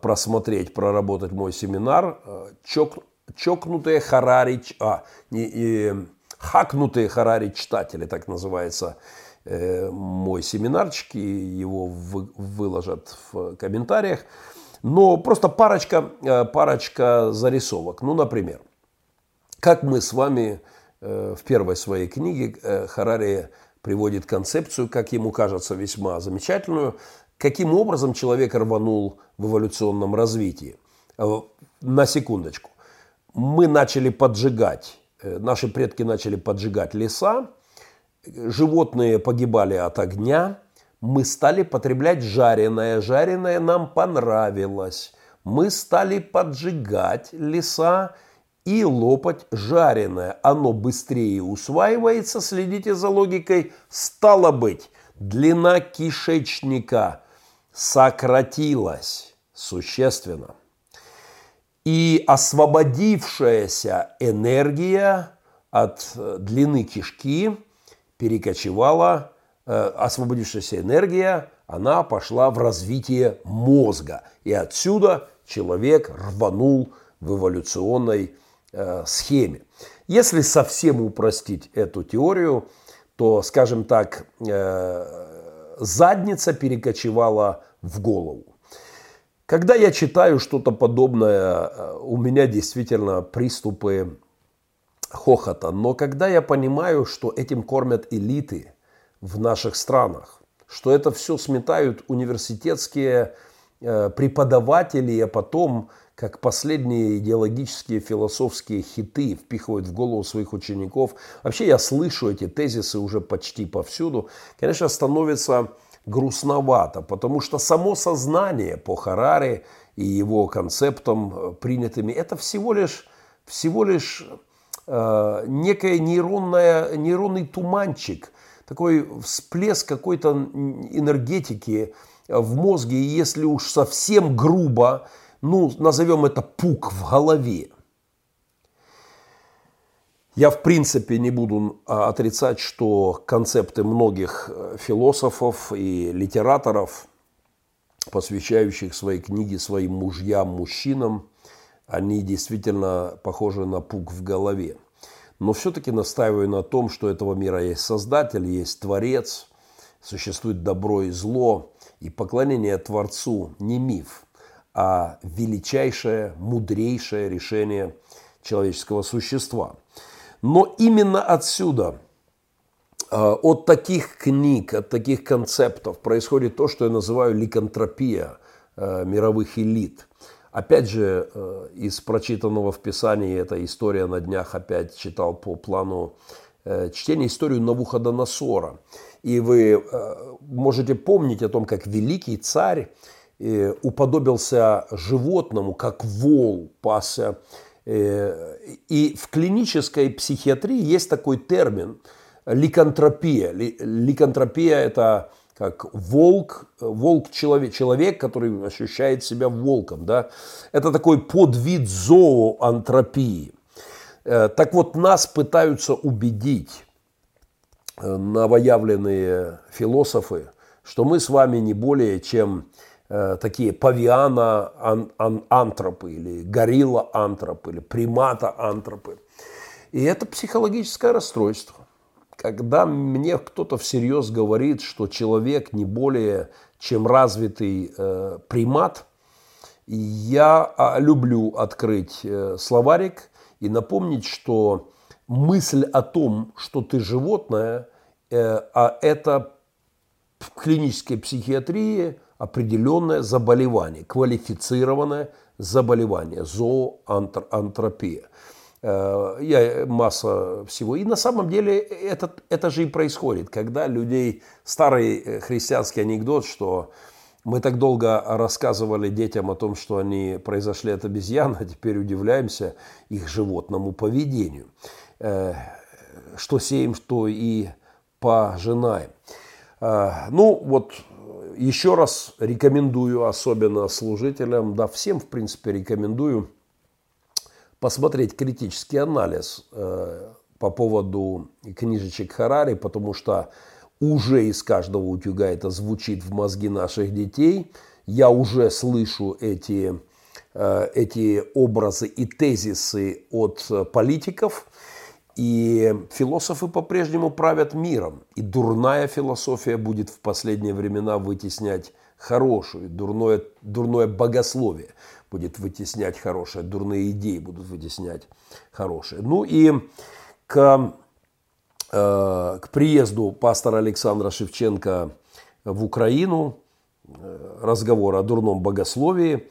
просмотреть, проработать мой семинар. Чок, чокнутые Харари, а, не, и, хакнутые Харари читатели, так называется э, мой семинарчик, и его вы, выложат в комментариях. Но просто парочка, э, парочка зарисовок. Ну, например, как мы с вами э, в первой своей книге э, Харари приводит концепцию, как ему кажется, весьма замечательную, каким образом человек рванул в эволюционном развитии. Э, на секундочку. Мы начали поджигать Э, наши предки начали поджигать леса, животные погибали от огня, мы стали потреблять жареное, жареное нам понравилось. Мы стали поджигать леса и лопать жареное. Оно быстрее усваивается, следите за логикой, стало быть, длина кишечника сократилась существенно. И освободившаяся энергия от э, длины кишки перекочевала, э, освободившаяся энергия, она пошла в развитие мозга. И отсюда человек рванул в эволюционной э, схеме. Если совсем упростить эту теорию, то, скажем так, э, задница перекочевала в голову. Когда я читаю что-то подобное, э, у меня действительно приступы хохота. Но когда я понимаю, что этим кормят элиты в наших странах, что это все сметают университетские преподаватели, а потом как последние идеологические философские хиты впихивают в голову своих учеников. Вообще я слышу эти тезисы уже почти повсюду. Конечно, становится грустновато, потому что само сознание по Хараре и его концептам э, принятыми, это всего лишь, всего лишь э, некая нейронная, нейронный туманчик, такой всплеск какой-то энергетики в мозге, и если уж совсем грубо, ну, назовем это пук в голове. Я, в принципе, не буду а, отрицать, что концепты многих э, философов и литераторов, посвящающих свои книги своим мужьям, мужчинам, они действительно похожи на пук в голове. Но все-таки настаиваю на том, что этого мира есть Создатель, есть Творец, существует добро и зло, и поклонение Творцу не миф – а величайшее, мудрейшее решение человеческого существа. Но именно отсюда, а, от таких книг, от таких концептов происходит то, что я называю ликантропия а, мировых элит. Опять же, а, из прочитанного в Писании, эта история на днях опять читал по плану чтения историю Навуходоносора. И вы можете помнить о том, как великий царь Э, уподобился животному, как вол пасся. Э, и в клинической психиатрии есть такой термин ликантропия. Ликантропия – это как волк, волк человек, человек, который ощущает себя волком. Да? Это такой подвид зооантропии. Э, так вот, нас пытаются убедить новоявленные философы, что мы с вами не более чем Э, такие павиана-антропы или горилла-антропы или примата-антропы. И это психологическое расстройство. Когда мне кто-то всерьез говорит, что человек не более чем развитый э, примат, я а, люблю открыть э, словарик и напомнить, что мысль о том, что ты животное, э, а это в клинической психиатрии определенное заболевание, квалифицированное заболевание, зооантропия. Э, я, масса всего. И на самом деле это, это же и происходит, когда людей, старый э, христианский анекдот, что мы так долго рассказывали детям о том, что они произошли от обезьян, а теперь удивляемся их животному поведению. Э, что сеем, что и пожинаем. Ну, вот еще раз рекомендую, особенно служителям, да всем, в принципе, рекомендую посмотреть критический анализ э, по поводу книжечек Харари, потому что уже из каждого утюга это звучит в мозги наших детей. Я уже слышу эти, э, эти образы и тезисы от политиков – и философы по-прежнему правят миром. И дурная философия будет в последние времена вытеснять хорошую, дурное, дурное богословие будет вытеснять хорошее, дурные идеи будут вытеснять хорошее. Ну и к, э, к приезду пастора Александра Шевченко в Украину, э, разговор о дурном богословии,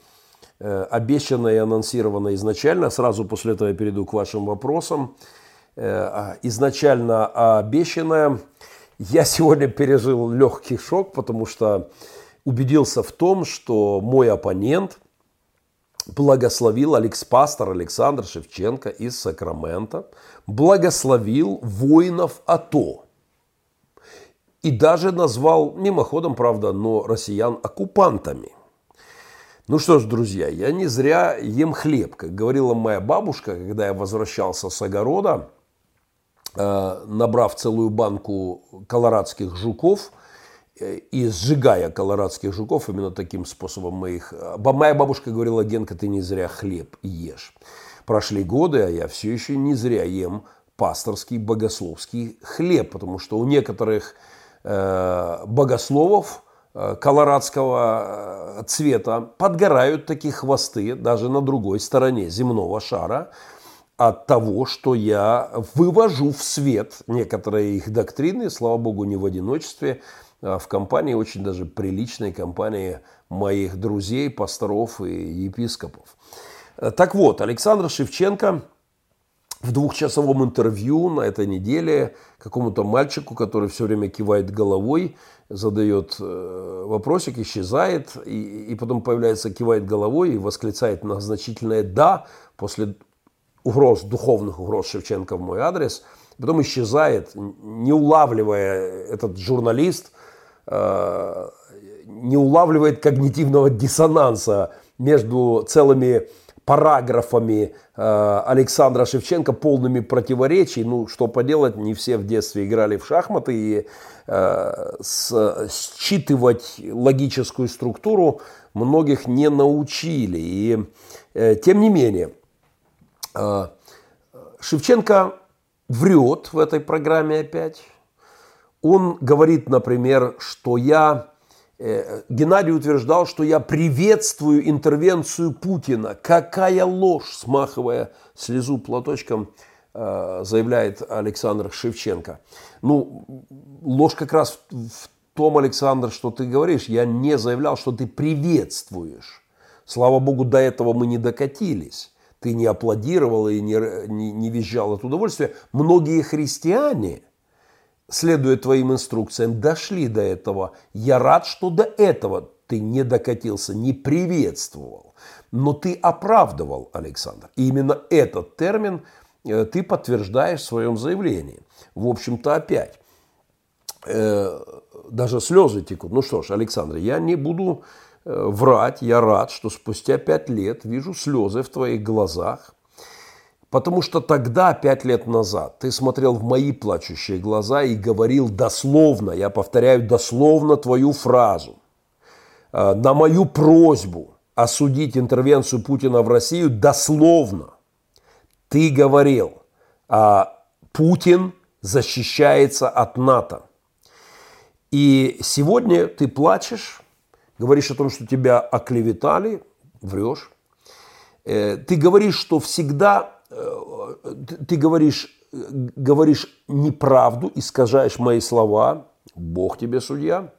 э, обещанное и анонсировано изначально, сразу после этого я перейду к вашим вопросам – изначально обещанное. Я сегодня пережил легкий шок, потому что убедился в том, что мой оппонент благословил Алекс Пастор Александр Шевченко из Сакрамента, благословил воинов АТО. И даже назвал, мимоходом, правда, но россиян оккупантами. Ну что ж, друзья, я не зря ем хлеб. Как говорила моя бабушка, когда я возвращался с огорода, э, набрав целую банку колорадских жуков э, и сжигая колорадских жуков, именно таким способом мы их... Э, моя бабушка говорила, Генка, ты не зря хлеб ешь. Прошли годы, а я все еще не зря ем пасторский богословский хлеб, потому что у некоторых э, богословов э, колорадского э, цвета подгорают такие хвосты даже на другой стороне земного шара от того, что я вывожу в свет некоторые их доктрины, слава богу, не в одиночестве, а в компании, очень даже приличной компании моих друзей, пасторов и епископов. Так вот, Александр Шевченко – в двухчасовом интервью на этой неделе какому-то мальчику, который все время кивает головой, задает э, вопросик, исчезает, и, и потом появляется, кивает головой и восклицает многозначительное «да» после угроз, духовных угроз Шевченко в мой адрес, потом исчезает, не улавливая этот журналист, э, не улавливает когнитивного диссонанса между целыми параграфами э, Александра Шевченко, полными противоречий. Ну, что поделать, не все в детстве играли в шахматы, и э, считывать логическую структуру многих не научили. И тем не менее, Шевченко врет в этой программе опять. Он говорит, например, что я Э, Геннадий утверждал, что я приветствую интервенцию Путина. Какая ложь, смахивая слезу платочком, э, заявляет Александр Шевченко. Ну, ложь как раз в том, Александр, что ты говоришь. Я не заявлял, что ты приветствуешь. Слава богу, до этого мы не докатились. Ты не аплодировал и не, не, не визжал от удовольствия. Многие христиане – следуя твоим инструкциям, дошли до этого. Я рад, что до этого ты не докатился, не приветствовал. Но ты оправдывал, Александр. И именно этот термин э, ты подтверждаешь в своем заявлении. В общем-то, опять. Э, даже слезы текут. Ну что ж, Александр, я не буду врать. Я рад, что спустя пять лет вижу слезы в твоих глазах. Потому что тогда, пять лет назад, ты смотрел в мои плачущие глаза и говорил дословно, я повторяю дословно твою фразу, э, на мою просьбу осудить интервенцию Путина в Россию дословно. Ты говорил, а Путин защищается от НАТО. И сегодня ты плачешь, говоришь о том, что тебя оклеветали, врешь. Э, ты говоришь, что всегда ты говоришь, говоришь неправду, искажаешь мои слова, Бог тебе судья.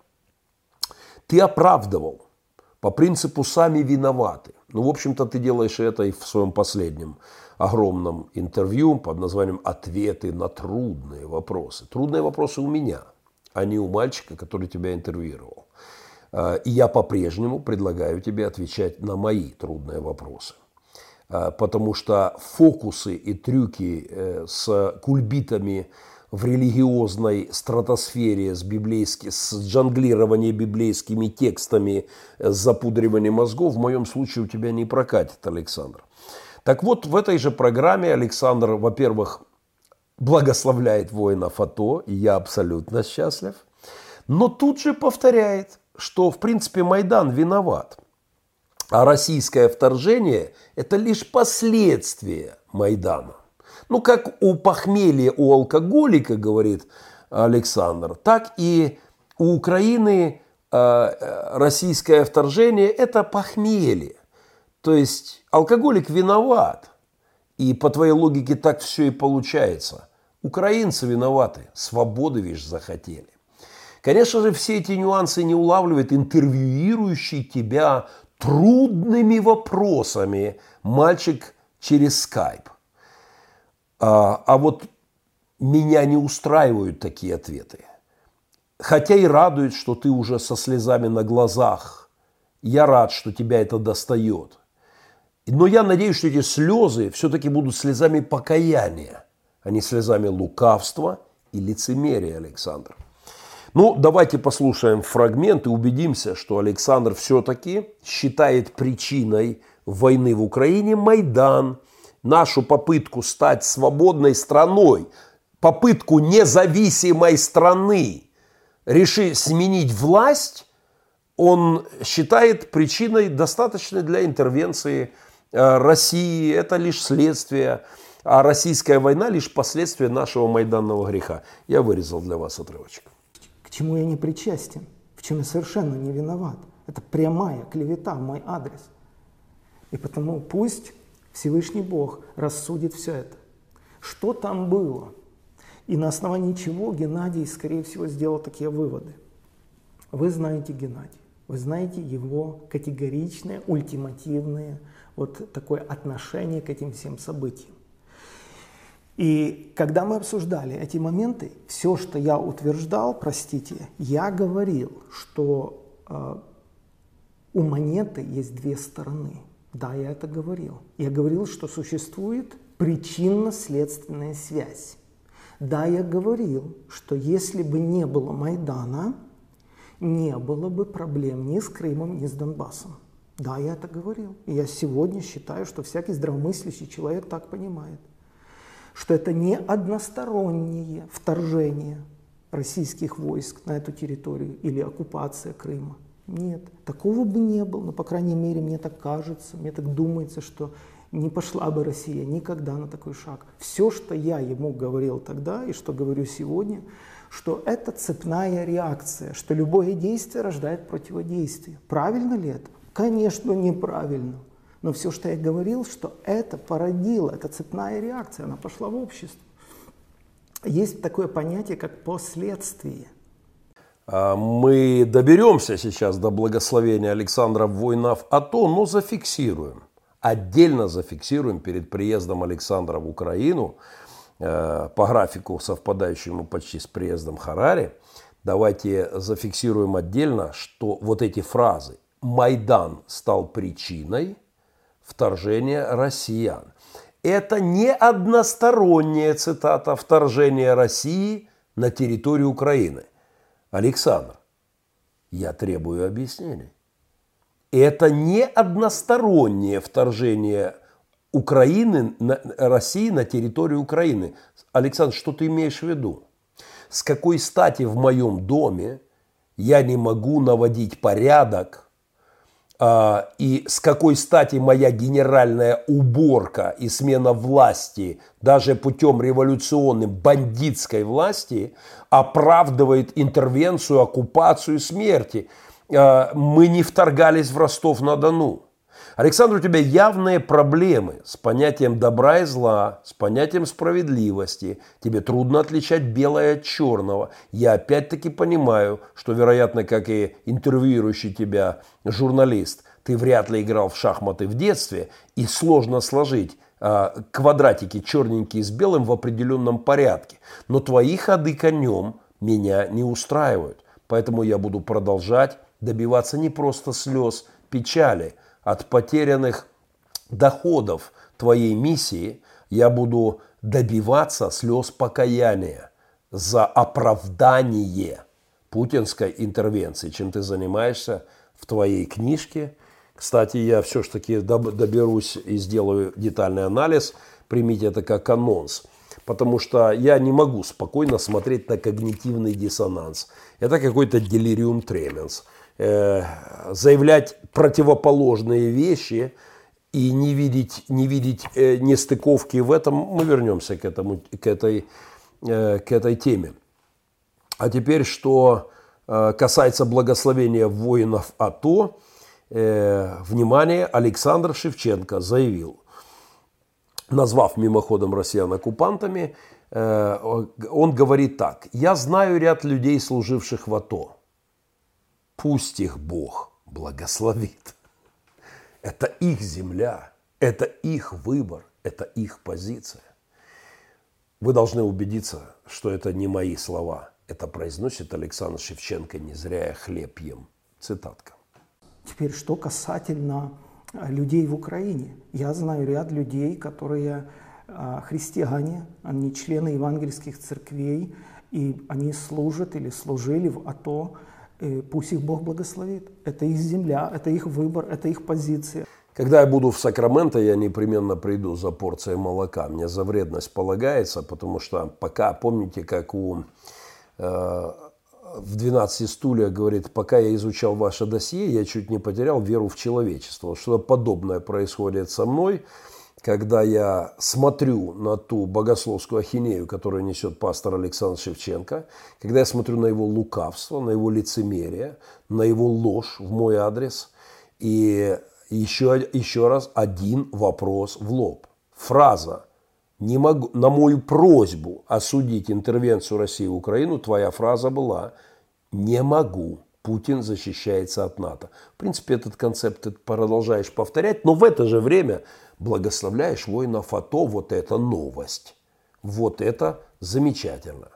Ты оправдывал по принципу «сами виноваты». Ну, в общем-то, ты делаешь это и в своем последнем огромном интервью под названием «Ответы на трудные вопросы». Трудные вопросы у меня, а не у мальчика, который тебя интервьюировал. А, и я по-прежнему предлагаю тебе отвечать на мои трудные вопросы. А, потому что фокусы и трюки э, с кульбитами в религиозной стратосфере с, библейски, с джанглированием библейскими текстами, с запудриванием мозгов в моем случае у тебя не прокатит, Александр. Так вот, в этой же программе Александр, во-первых, благословляет воинов АТО, и я абсолютно счастлив, но тут же повторяет, что, в принципе, Майдан виноват – а российское вторжение – это лишь последствия Майдана. Ну, как у похмелья, у алкоголика, говорит Александр, так и у Украины э, российское вторжение – это похмелье. То есть алкоголик виноват. И по твоей логике так все и получается. Украинцы виноваты, свободы, видишь, захотели. Конечно же, все эти нюансы не улавливает интервьюирующий тебя трудными вопросами мальчик через скайп. А, а вот меня не устраивают такие ответы. Хотя и радует, что ты уже со слезами на глазах. Я рад, что тебя это достает. Но я надеюсь, что эти слезы все-таки будут слезами покаяния, а не слезами лукавства и лицемерия, Александр. Ну, давайте послушаем фрагмент и убедимся, что Александр все-таки считает причиной войны в Украине Майдан, нашу попытку стать свободной страной, попытку независимой страны, решить сменить власть, он считает причиной достаточной для интервенции э, России. Это лишь следствие, а российская война лишь последствия нашего майданного греха. Я вырезал для вас отрывочек. К чему я не причастен, в чем я совершенно не виноват. Это прямая клевета в мой адрес. И потому пусть Всевышний Бог рассудит все это. Что там было? И на основании чего Геннадий, скорее всего, сделал такие выводы. Вы знаете Геннадия. Вы знаете его категоричное, ультимативное вот такое отношение к этим всем событиям. И когда мы обсуждали эти моменты, все, что я утверждал, простите, я говорил, что э, у монеты есть две стороны. Да, я это говорил. Я говорил, что существует причинно-следственная связь. Да, я говорил, что если бы не было Майдана, не было бы проблем ни с Крымом, ни с Донбассом. Да, я это говорил. И я сегодня считаю, что всякий здравомыслящий человек так понимает, что это не одностороннее вторжение российских войск на эту территорию или оккупация Крыма. Нет, такого бы не было, но, по крайней мере, мне так кажется, мне так думается, что не пошла бы Россия никогда на такой шаг. Все, что я ему говорил тогда и что говорю сегодня, что это цепная реакция, что любое действие рождает противодействие. Правильно ли это? Конечно, неправильно. Но все, что я говорил, что это породило, это цепная реакция, она пошла в общество. Есть такое понятие, как последствие. А, мы доберемся сейчас до благословения Александра Войнов АТО, но зафиксируем, отдельно зафиксируем перед приездом Александра в Украину – Э, по графику, совпадающему почти с приездом Харари, давайте зафиксируем отдельно, что вот эти фразы «Майдан стал причиной вторжения россиян». Это не односторонняя цитата вторжения России на территорию Украины. Александр, я требую объяснений. Это не одностороннее вторжение Украины, России на территорию Украины. Александр, что ты имеешь в виду? С какой стати в моем доме я не могу наводить порядок, и с какой стати моя генеральная уборка и смена власти, даже путем революционной бандитской власти, оправдывает интервенцию, оккупацию смерти. А, мы не вторгались в Ростов-на-Дону. Александр, у тебя явные проблемы с понятием добра и зла, с понятием справедливости. Тебе трудно отличать белое от черного. Я опять-таки понимаю, что, вероятно, как и интервьюирующий тебя журналист, ты вряд ли играл в шахматы в детстве, и сложно сложить э, квадратики черненькие с белым в определенном порядке. Но твои ходы конем меня не устраивают. Поэтому я буду продолжать добиваться не просто слез печали – от потерянных доходов твоей миссии я буду добиваться слез покаяния за оправдание путинской интервенции, чем ты занимаешься в твоей книжке. Кстати, я все-таки доберусь и сделаю детальный анализ. Примите это как анонс. Потому что я не могу спокойно смотреть на когнитивный диссонанс. Это какой-то делириум тременс. Э, заявлять противоположные вещи и не видеть, не видеть э, нестыковки в этом, мы вернемся к, этому, к, этой, э, к этой теме. А теперь, что касается благословения воинов АТО, внимание, Александр Шевченко заявил, назвав мимоходом россиян оккупантами, он говорит так, я знаю ряд людей, служивших в АТО, Пусть их Бог благословит. Это их земля, это их выбор, это их позиция. Вы должны убедиться, что это не мои слова. Это произносит Александр Шевченко, не зря я хлеб ем. Цитатка. Теперь, что касательно а, людей в Украине. Я знаю ряд людей, которые а, христиане, они члены евангельских церквей, и они служат или служили в АТО, и пусть их Бог благословит. Это их земля, это их выбор, это их позиция. Когда я буду в Сакраменто, я непременно приду за порцией молока. Мне за вредность полагается, потому что пока, помните, как у э, в 12 стульях говорит, пока я изучал ваше досье, я чуть не потерял веру в человечество. Что-то подобное происходит со мной, когда я смотрю на ту богословскую ахинею, которую несет пастор Александр Шевченко, когда я смотрю на его лукавство, на его лицемерие, на его ложь в мой адрес, и еще, еще раз один вопрос в лоб. Фраза не могу, на мою просьбу осудить интервенцию России в Украину, твоя фраза была «не могу». Путин защищается от НАТО. В принципе, этот концепт ты продолжаешь повторять, но в это же время благословляешь воинов АТО. Вот это новость. Вот это замечательно.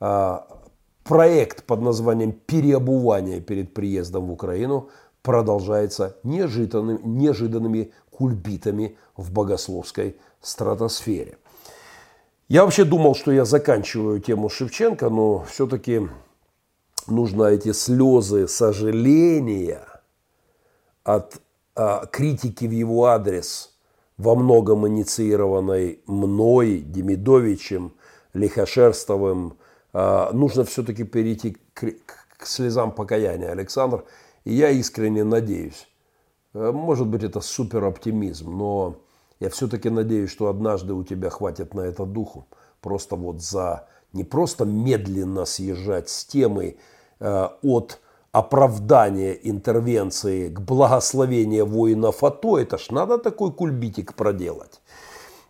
А, проект под названием «Переобувание перед приездом в Украину» продолжается неожиданными, неожиданными кульбитами в богословской стратосфере. Я вообще думал, что я заканчиваю тему Шевченко, но все-таки нужно эти слезы сожаления от а, критики в его адрес, во многом инициированной мной, Демидовичем, Лихошерстовым, а, нужно все-таки перейти к, к слезам покаяния, Александр. И я искренне надеюсь, э, может быть это супер оптимизм, но я все-таки надеюсь, что однажды у тебя хватит на это духу. Просто вот за не просто медленно съезжать с темы э, от оправдания интервенции к благословению воинов АТО, это ж надо такой кульбитик проделать.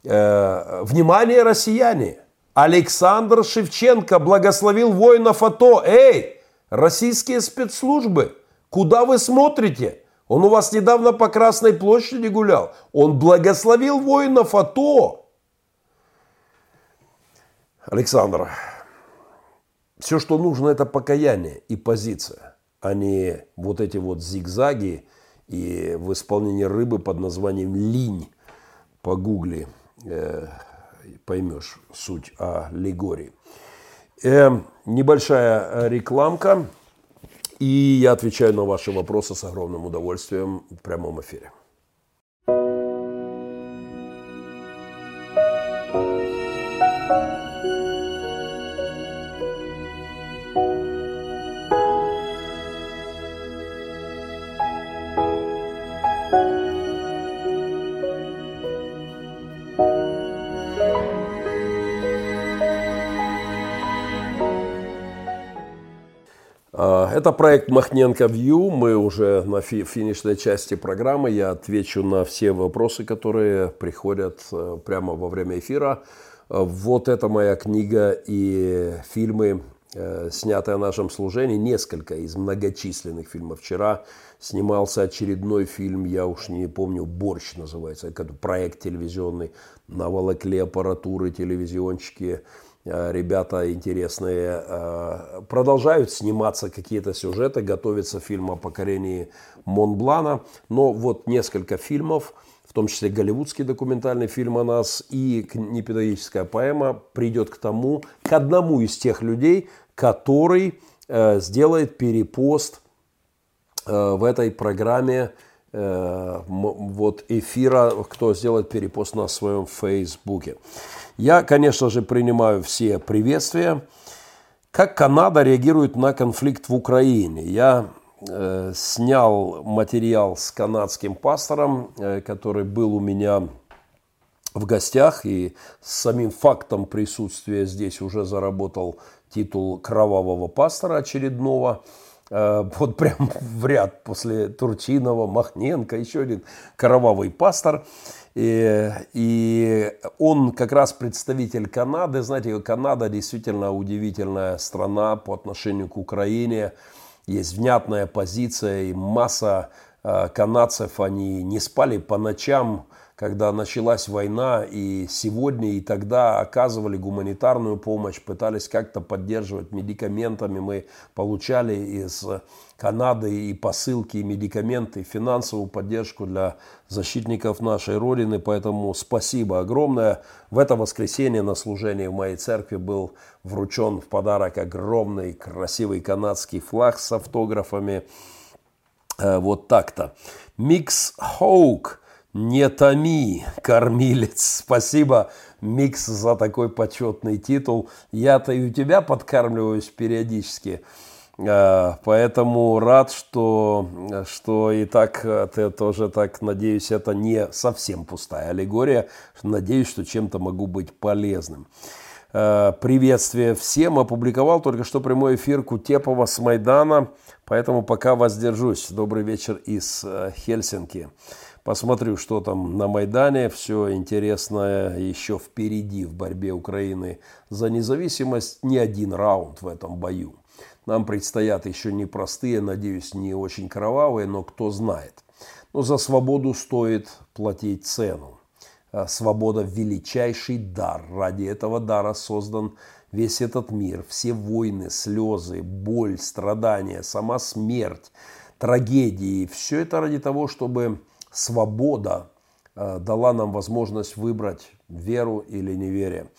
Э, внимание, россияне! Александр Шевченко благословил воинов АТО. Эй, российские спецслужбы! Куда вы смотрите? Он у вас недавно по Красной площади гулял. Он благословил воинов АТО. Александр, все, что нужно, это покаяние и позиция, а не вот эти вот зигзаги и в исполнении рыбы под названием линь. Погугли, э, поймешь суть аллегории. Э, небольшая рекламка. И я отвечаю на ваши вопросы с огромным удовольствием в прямом эфире. Это проект Махненко View. Мы уже на фи финишной части программы. Я отвечу на все вопросы, которые приходят э, прямо во время эфира. Э, вот это моя книга и фильмы, э, снятые о нашем служении. Несколько из многочисленных фильмов. Вчера снимался очередной фильм, я уж не помню, «Борщ» называется. Это проект телевизионный. Наволокли аппаратуры, телевизиончики Э, ребята интересные. Э, продолжают сниматься какие-то сюжеты, готовится фильм о покорении Монблана. Но вот несколько фильмов, в том числе голливудский документальный фильм о нас и непедагогическая поэма придет к тому, к одному из тех людей, который э, сделает перепост в этой программе вот эфира, кто сделает перепост на своем фейсбуке. Я, конечно же, принимаю все приветствия. Как Канада реагирует на конфликт в Украине? Я э, снял материал с канадским пастором, э, который был у меня в гостях и с самим фактом присутствия здесь уже заработал титул кровавого пастора очередного. Э, вот прям в ряд после Турчинова, Махненко, еще один кровавый пастор. И, и он как раз представитель Канады. Знаете, Канада действительно удивительная страна по отношению к Украине. Есть внятная позиция и масса э, канадцев, они не спали по ночам, когда началась война, и сегодня, и тогда оказывали гуманитарную помощь, пытались как-то поддерживать медикаментами. Мы получали из Канады и посылки, и медикаменты, и финансовую поддержку для защитников нашей Родины. Поэтому спасибо огромное. В это воскресенье на служении в моей церкви был вручен в подарок огромный красивый канадский флаг с автографами. Э, вот так-то. Микс Хоук. Не томи, кормилец. Спасибо, Микс, за такой почетный титул. Я-то и у тебя подкармливаюсь периодически. Э, поэтому рад, что, что и так э, ты тоже так, надеюсь, это не совсем пустая аллегория. Надеюсь, что чем-то могу быть полезным. Э, приветствие всем. Опубликовал только что прямой эфир Кутепова с Майдана, поэтому пока воздержусь. Добрый вечер из Хельсинки. Посмотрю, что там на Майдане. Все интересное еще впереди в борьбе Украины за независимость. Не один раунд в этом бою. Нам предстоят еще непростые, надеюсь, не очень кровавые, но кто знает. Но за свободу стоит платить цену. А свобода – величайший дар. Ради этого дара создан весь этот мир. Все войны, слезы, боль, страдания, сама смерть, трагедии. Все это ради того, чтобы свобода э, дала нам возможность выбрать веру или неверие.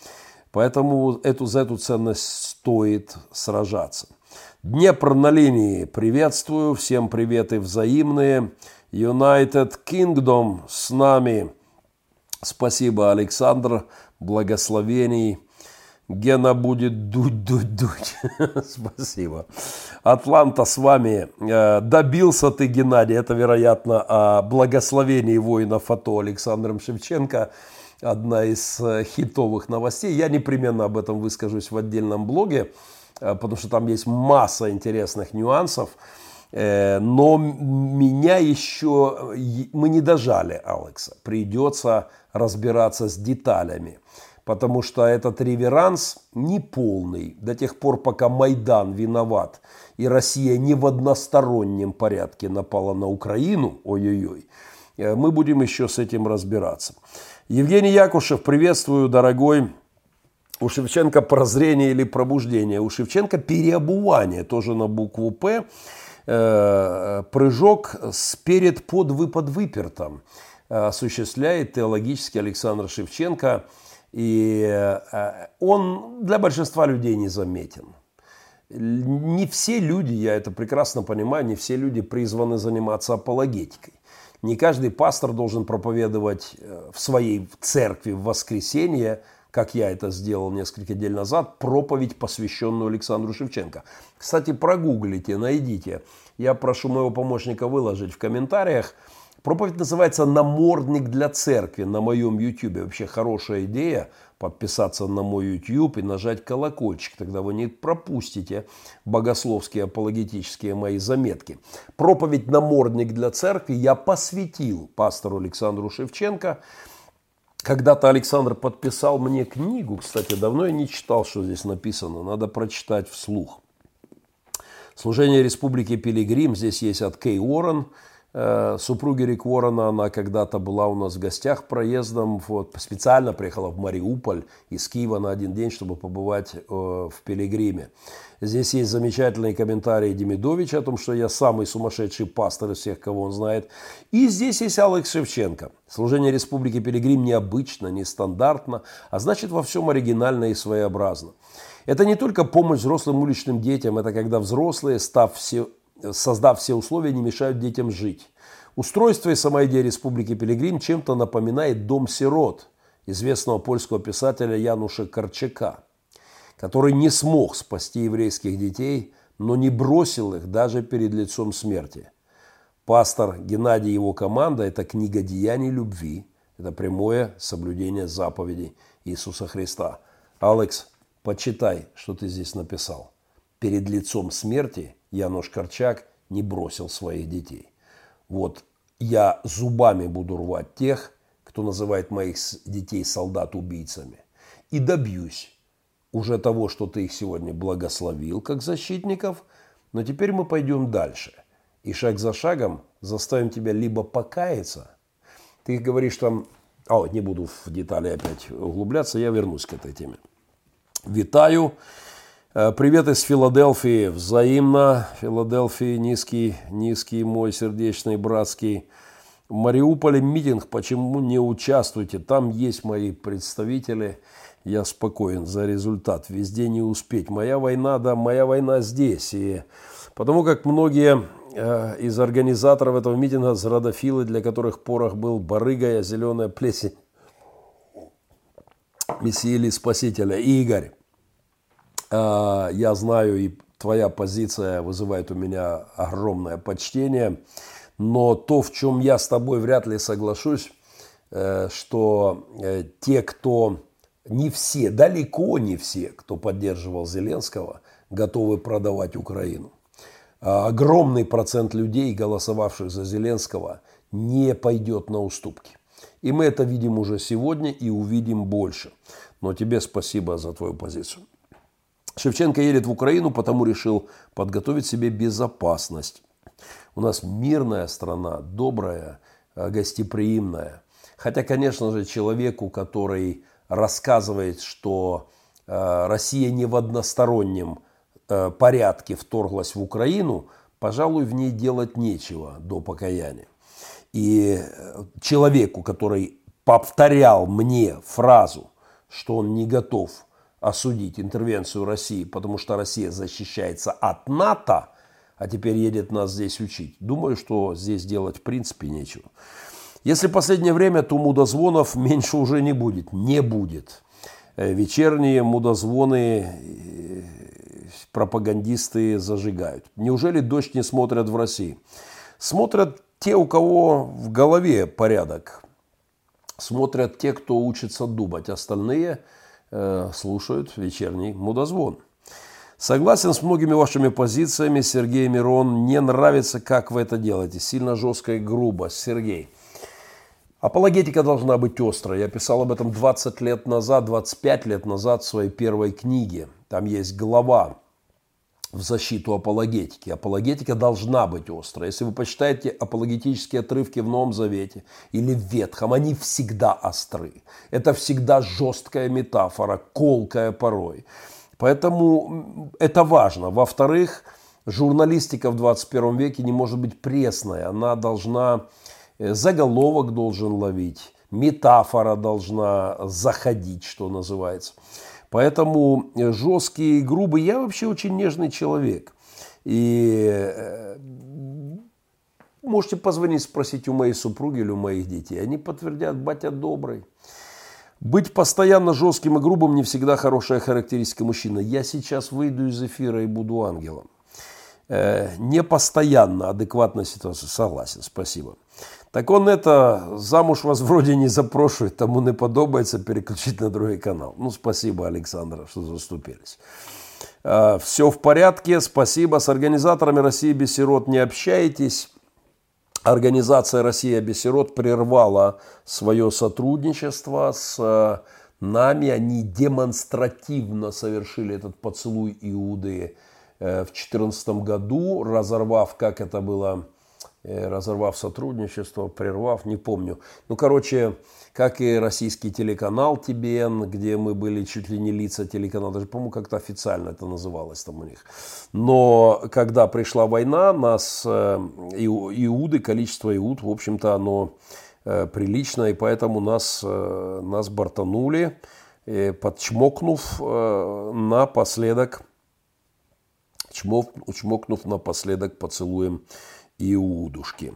Поэтому эту, за эту ценность стоит сражаться. Днепр на линии. Приветствую. Всем приветы взаимные. United Kingdom с нами. Спасибо, Александр. Благословений. Гена будет дуть, дуть, дуть. Спасибо. Атланта с вами. Э, добился ты, Геннадий, это, вероятно, о благословении воина ФАТО Александром Шевченко. Одна из э, хитовых новостей. Я непременно об этом выскажусь в отдельном блоге, потому что там есть масса интересных нюансов. Но меня еще... Мы не дожали Алекса. Придется разбираться с деталями потому что этот реверанс не полный до тех пор, пока Майдан виноват и Россия не в одностороннем порядке напала на Украину, ой-ой-ой, э, мы будем еще с этим разбираться. Евгений Якушев, приветствую, дорогой. У Шевченко прозрение или пробуждение. У Шевченко переобувание, тоже на букву «П». Э, прыжок сперед под выпад выпертом осуществляет теологический Александр Шевченко – и э, он для большинства людей незаметен. Не все люди, я это прекрасно понимаю, не все люди призваны заниматься апологетикой. Не каждый пастор должен проповедовать э, в своей церкви в воскресенье, как я это сделал несколько недель назад, проповедь, посвященную Александру Шевченко. Кстати, прогуглите, найдите. Я прошу моего помощника выложить в комментариях – Проповедь называется «Намордник для церкви» на моем YouTube. Вообще хорошая идея подписаться на мой YouTube и нажать колокольчик. Тогда вы не пропустите богословские апологетические мои заметки. Проповедь «Намордник для церкви» я посвятил пастору Александру Шевченко. Когда-то Александр подписал мне книгу, кстати, давно я не читал, что здесь написано, надо прочитать вслух. Служение Республики Пилигрим, здесь есть от Кей Уоррен – супруги Рик Уоррена, она когда-то была у нас в гостях проездом, вот, специально приехала в Мариуполь из Киева на один день, чтобы побывать э, в Пилигриме. Здесь есть замечательные комментарии Демидовича о том, что я самый сумасшедший пастор из всех, кого он знает. И здесь есть Алекс Шевченко. Служение Республики Пилигрим необычно, нестандартно, а значит во всем оригинально и своеобразно. Это не только помощь взрослым уличным детям, это когда взрослые, став все создав все условия, не мешают детям жить. Устройство и сама идея Республики Пилигрим чем-то напоминает дом сирот известного польского писателя Януша Корчака, который не смог спасти еврейских детей, но не бросил их даже перед лицом смерти. Пастор Геннадий и его команда – это книга деяний любви, это прямое соблюдение заповедей Иисуса Христа. Алекс, почитай, что ты здесь написал. Перед лицом смерти Янош Корчак не бросил своих детей. Вот я зубами буду рвать тех, кто называет моих детей солдат-убийцами. И добьюсь уже того, что ты их сегодня благословил как защитников, но теперь мы пойдем дальше. И шаг за шагом заставим тебя либо покаяться, ты говоришь там, А, не буду в детали опять углубляться, я вернусь к этой теме. Витаю. Э, привет из Филадельфии. Взаимно. Филадельфии низкий, низкий мой сердечный, братский. В Мариуполе митинг. Почему не участвуйте? Там есть мои представители. Я спокоен за результат. Везде не успеть. Моя война, да, моя война здесь. И потому как многие э, из организаторов этого митинга зрадофилы, для которых порох был барыгой, а зеленая плесень Мессии или Спасителя. И Игорь, я знаю, и твоя позиция вызывает у меня огромное почтение, но то, в чем я с тобой вряд ли соглашусь, э, что э, те, кто не все, далеко не все, кто поддерживал Зеленского, готовы продавать Украину. А огромный процент людей, голосовавших за Зеленского, не пойдет на уступки. И мы это видим уже сегодня и увидим больше. Но тебе спасибо за твою позицию. Шевченко едет в Украину, потому решил подготовить себе безопасность. У нас мирная страна, добрая, э, гостеприимная. Хотя, конечно же, человеку, который рассказывает, что э, Россия не в одностороннем э, порядке вторглась в Украину, пожалуй, в ней делать нечего до покаяния. И человеку, который повторял мне фразу, что он не готов осудить интервенцию России, потому что Россия защищается от НАТО, а теперь едет нас здесь учить. Думаю, что здесь делать в принципе нечего. Если последнее время, то мудозвонов меньше уже не будет. Не будет. Э, вечерние мудозвоны э, пропагандисты зажигают. Неужели дождь не смотрят в России? Смотрят те, у кого в голове порядок. Смотрят те, кто учится думать. Остальные слушают вечерний мудозвон. Согласен с многими вашими позициями, Сергей Мирон. Не нравится, как вы это делаете. Сильно жестко и грубо. Сергей, Апологетика должна быть острой. Я писал об этом 20 лет назад, 25 лет назад в своей первой книге. Там есть глава в защиту апологетики. Апологетика должна быть острой. Если вы почитаете апологетические отрывки в Новом Завете или в Ветхом, они всегда остры. Это всегда жесткая метафора, колкая порой. Поэтому это важно. Во-вторых, журналистика в 21 веке не может быть пресной. Она должна Э, заголовок должен ловить, метафора должна заходить, что называется. Поэтому э, жесткий и грубый, я вообще очень нежный человек. И э, можете позвонить, спросить у моей супруги или у моих детей. Они подтвердят, батя добрый. Быть постоянно жестким и грубым не всегда хорошая характеристика мужчины. Я сейчас выйду из эфира и буду ангелом. Не постоянно адекватная ситуация. Согласен, спасибо. Так он это, замуж вас вроде не запрошует, тому не подобается переключить на другой канал. Ну, спасибо, Александр, что заступились. А, Все в порядке, спасибо. С организаторами России без сирот не общаетесь. Организация Россия без сирот прервала свое сотрудничество с э, нами. Они демонстративно совершили этот поцелуй Иуды э, в 2014 году, разорвав, как это было разорвав сотрудничество, прервав, не помню. Ну, короче, как и российский телеканал ТБН, где мы были чуть ли не лица телеканала, даже, по-моему, как-то официально это называлось там у них. Но когда пришла война, нас, э, иуды, количество иуд, в общем-то, оно э, приличное, и поэтому нас, нас бортанули, подчмокнув напоследок, чмокнув напоследок поцелуем Иудушки.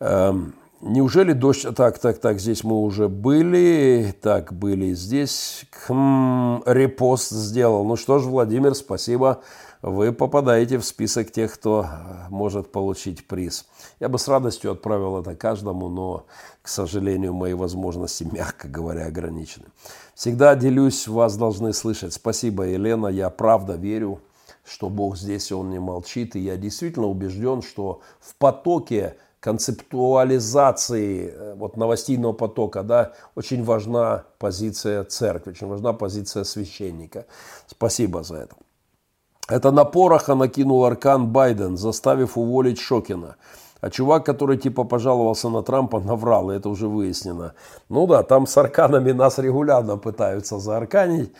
Эм, неужели дождь... Так, так, так, здесь мы уже были. Так, были здесь. Хм, репост сделал. Ну что ж, Владимир, спасибо. Вы попадаете в список тех, кто э, может получить приз. Я бы с радостью отправил это каждому, но, к сожалению, мои возможности, мягко говоря, ограничены. Всегда делюсь, вас должны слышать. Спасибо, Елена. Я правда верю что Бог здесь, Он не молчит. И я действительно убежден, что в потоке концептуализации э, вот новостейного потока, да, очень важна позиция церкви, очень важна позиция священника. Спасибо за это. Это на Пороха накинул аркан Байден, заставив уволить Шокина. А чувак, который типа пожаловался на Трампа, наврал, и это уже выяснено. Ну да, там с арканами нас регулярно пытаются заарканить.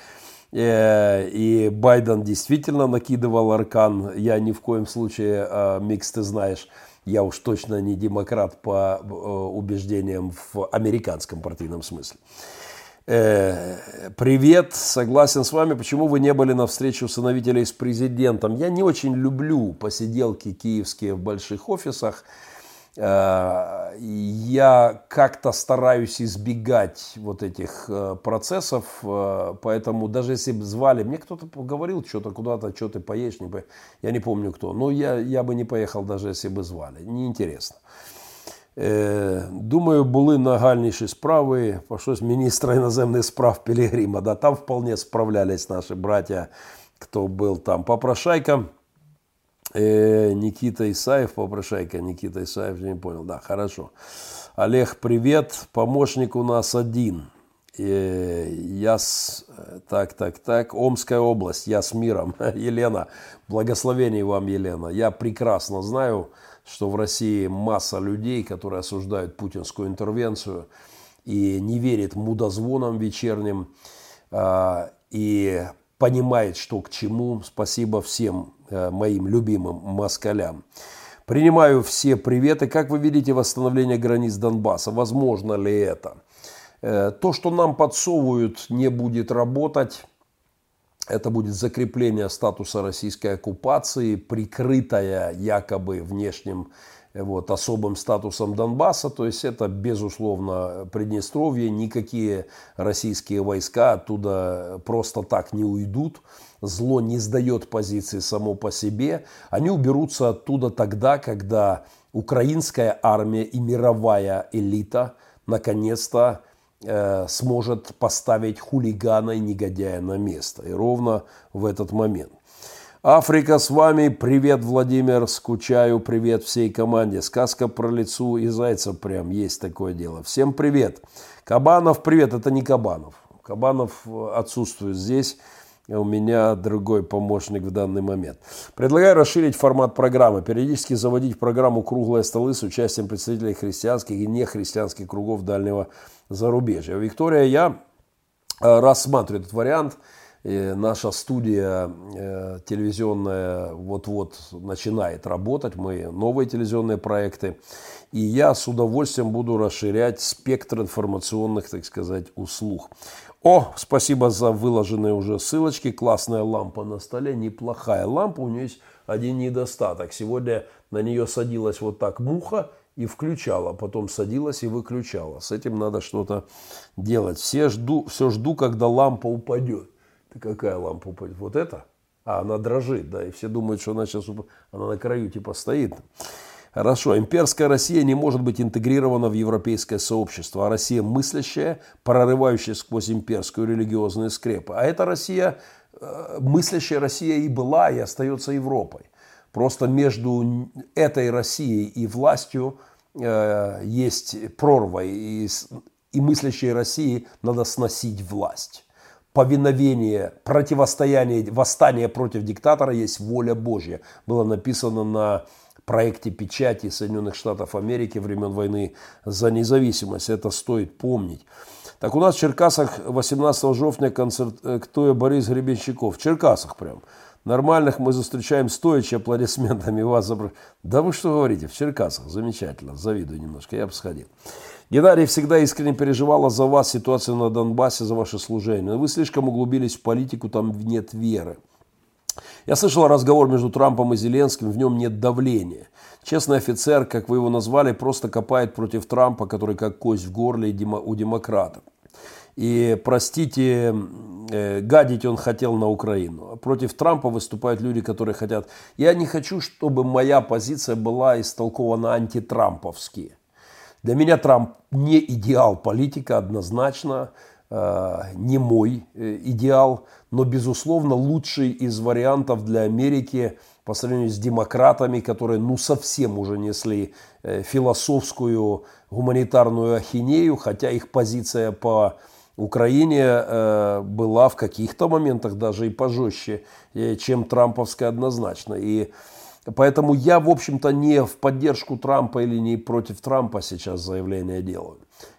Э, и Байден действительно накидывал аркан. Я ни в коем случае, а, Микс, ты знаешь, я уж точно не демократ по э, убеждениям в американском партийном смысле. Э, привет, согласен с вами. Почему вы не были на встрече усыновителей с президентом? Я не очень люблю посиделки киевские в больших офисах. Э, я как-то стараюсь избегать вот этих э, процессов, поэтому даже если бы звали, мне кто-то говорил что-то куда-то, что ты поедешь, не по... я не помню кто, но я, я бы не поехал даже если бы звали, неинтересно. Думаю, були нагальніші справи, по щось міністра іноземних справ Пілігрима. Да, там вполне справлялись наши братья, кто был там. Попрошайка, э, Никита Исаев, попрошайка Никита Исаев, не понял, да, хорошо. Олег, привет, помощник у нас один. Э, я с... Так, так, так. Омская область, я с миром. Елена, благословений вам, Елена. Я прекрасно знаю, что в России масса людей, которые осуждают путинскую интервенцию и не верят мудозвонам вечерним, а, и понимает, что к чему. Спасибо всем э, моим любимым москалям. Принимаю все приветы. Как вы видите восстановление границ Донбасса? Возможно ли это? Э, то, что нам подсовывают, не будет работать. Это будет закрепление статуса российской оккупации, прикрытая якобы внешним э, вот, особым статусом Донбасса. То есть это, безусловно, Приднестровье. Никакие российские войска оттуда просто так не уйдут. Зло не сдает позиции само по себе. Они уберутся оттуда тогда, когда украинская армия и мировая элита наконец-то Э, сможет поставить хулигана и негодяя на место. И ровно в этот момент. Африка с вами. Привет, Владимир. Скучаю. Привет всей команде. Сказка про лицу и зайцев прям есть такое дело. Всем привет. Кабанов, привет. Это не Кабанов. Кабанов отсутствует здесь. У меня другой помощник в данный момент. Предлагаю расширить формат программы. Периодически заводить программу «Круглые столы» с участием представителей христианских и нехристианских кругов Дальнего зарубежья. Виктория, я э, рассматриваю этот вариант. И наша студия э, телевизионная вот-вот начинает работать. Мы новые телевизионные проекты. И я с удовольствием буду расширять спектр информационных, так сказать, услуг. О, спасибо за выложенные уже ссылочки. Классная лампа на столе, неплохая лампа. У нее есть один недостаток. Сегодня на нее садилась вот так муха и включала, потом садилась и выключала. С этим надо что-то делать. Все жду, все жду, когда лампа упадет. Ты какая лампа упадет? Вот эта? А, она дрожит, да, и все думают, что она сейчас уп... она на краю типа стоит. Хорошо, имперская Россия не может быть интегрирована в европейское сообщество, а Россия мыслящая, прорывающая сквозь имперскую религиозные скрепы. А эта Россия, э, мыслящая Россия и была, и остается Европой. Просто между этой Россией и властью э, есть прорва, и, и мыслящей России надо сносить власть. Повиновение, противостояние, восстание против диктатора есть воля Божья. Было написано на проекте печати Соединенных Штатов Америки времен войны за независимость. Это стоит помнить. Так у нас в Черкасах 18 жовтня концертує Борис Гребенщиков. В Черкасах прям. Нормальных мы встречаем стоячи аплодисментами вас. Забр... Да вы что говорите, в Черкасах, замечательно, завидую немножко, я бы сходил. Геннадий всегда искренне переживала за вас, ситуацию на Донбассе, за ваше служение. Вы слишком углубились в политику, там нет веры. Я слышал разговор между Трампом и Зеленским, в нем нет давления. Честный офицер, как вы его назвали, просто копает против Трампа, который как кость в горле у демократов. И, простите, э, гадить он хотел на Украину. Против Трампа выступают люди, которые хотят... Я не хочу, чтобы моя позиция была истолкована антитрамповски. Для меня Трамп не идеал политика однозначно, не мой э, идеал, но, безусловно, лучший из вариантов для Америки по сравнению с демократами, которые ну совсем уже несли философскую гуманитарную ахинею, хотя их позиция по Украине э, была в каких-то моментах даже и пожестче, э, чем трамповская однозначно. И Поэтому я, в общем-то, не в поддержку Трампа или не против Трампа сейчас заявление делаю.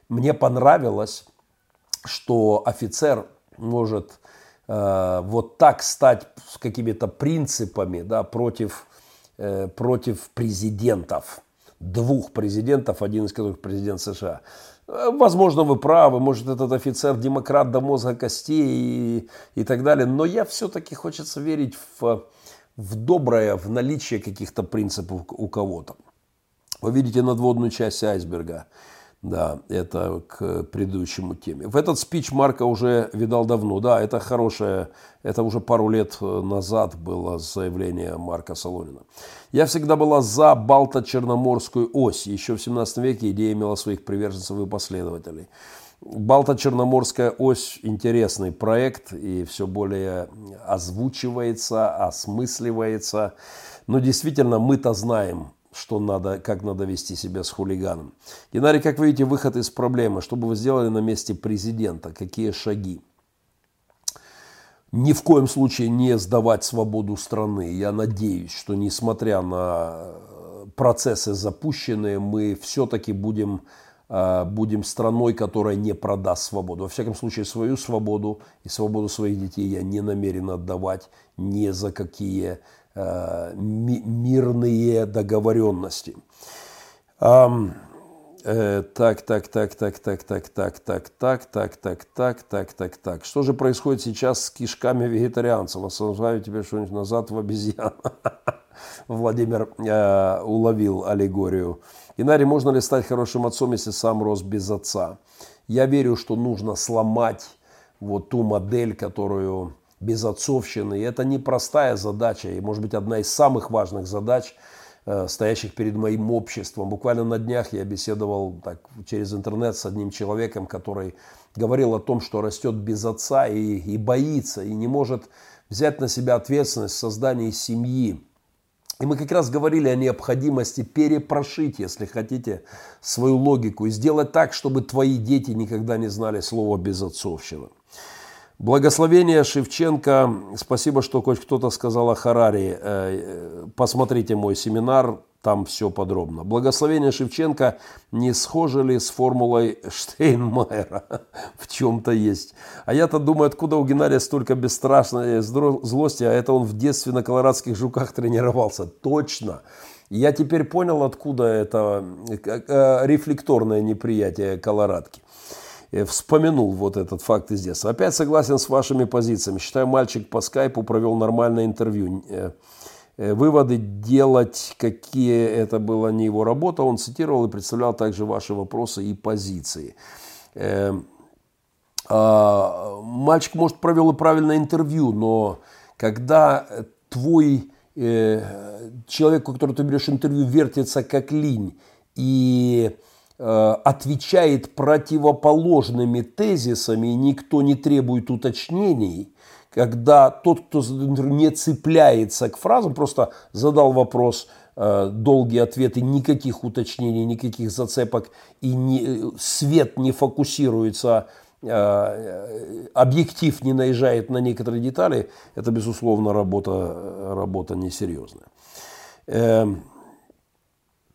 Мне понравилось, что офицер может э, вот так стать с какими-то принципами да, против, э, против президентов. Двух президентов, один из которых президент США. Э, возможно, вы правы, может, этот офицер демократ до мозга костей и, и так далее. Но я все-таки хочется верить в, в доброе, в наличие каких-то принципов у кого-то. Вы видите надводную часть айсберга. Да, это к предыдущему теме. В этот спич Марка уже видал давно. Да, это хорошее, это уже пару лет назад было заявление Марка Солонина. Я всегда была за Балто-Черноморскую ось. Еще в 17 веке идея имела своих приверженцев и последователей. Балто-Черноморская ось – интересный проект и все более озвучивается, осмысливается. Но действительно, мы-то знаем, что надо, как надо вести себя с хулиганом. Геннадий, как вы видите, выход из проблемы. Что бы вы сделали на месте президента? Какие шаги? Ни в коем случае не сдавать свободу страны. Я надеюсь, что несмотря на процессы запущенные, мы все-таки будем, а, будем страной, которая не продаст свободу. Во всяком случае, свою свободу и свободу своих детей я не намерен отдавать ни за какие Э, мирные договоренности. Так, так, так, так, так, так, так, так, так, так, так, так, так, так, так. Что же происходит сейчас с кишками вегетарианцев? Осознаю тебе что-нибудь назад в обезьян. Владимир э, уловил аллегорию. Инари, можно ли стать хорошим отцом, если сам рос без отца? Я верю, что нужно сломать вот ту модель, которую безотцовщины. И это непростая задача, и, может быть, одна из самых важных задач, э, стоящих перед моим обществом. Буквально на днях я беседовал так, через интернет с одним человеком, который говорил о том, что растет без отца и, и боится, и не может взять на себя ответственность в создании семьи. И мы как раз говорили о необходимости перепрошить, если хотите, свою логику и сделать так, чтобы твои дети никогда не знали слова безотцовщина. Благословение Шевченко. Спасибо, что хоть кто-то сказал о Харари. Э, посмотрите мой семинар, там все подробно. Благословение Шевченко не схоже ли с формулой Штейнмайера? В чем-то есть. А я-то думаю, откуда у Геннадия столько бесстрашной злости, а это он в детстве на колорадских жуках тренировался. Точно. Я теперь понял, откуда это э, э, рефлекторное неприятие колорадки. Э, вспомянул вот этот факт из детства. Опять согласен с вашими позициями. Считаю, мальчик по скайпу провел нормальное интервью. Э, э, выводы делать, какие это была не его работа, он цитировал и представлял также ваши вопросы и позиции. А, мальчик, может, провел и правильное интервью, но когда твой человек, у которого ты берешь интервью, вертится как линь, и отвечает противоположными тезисами, никто не требует уточнений, когда тот, кто не цепляется к фразам, просто задал вопрос, э, долгие ответы, никаких уточнений, никаких зацепок, и не, свет не фокусируется, э, объектив не наезжает на некоторые детали, это, безусловно, работа, работа несерьезная.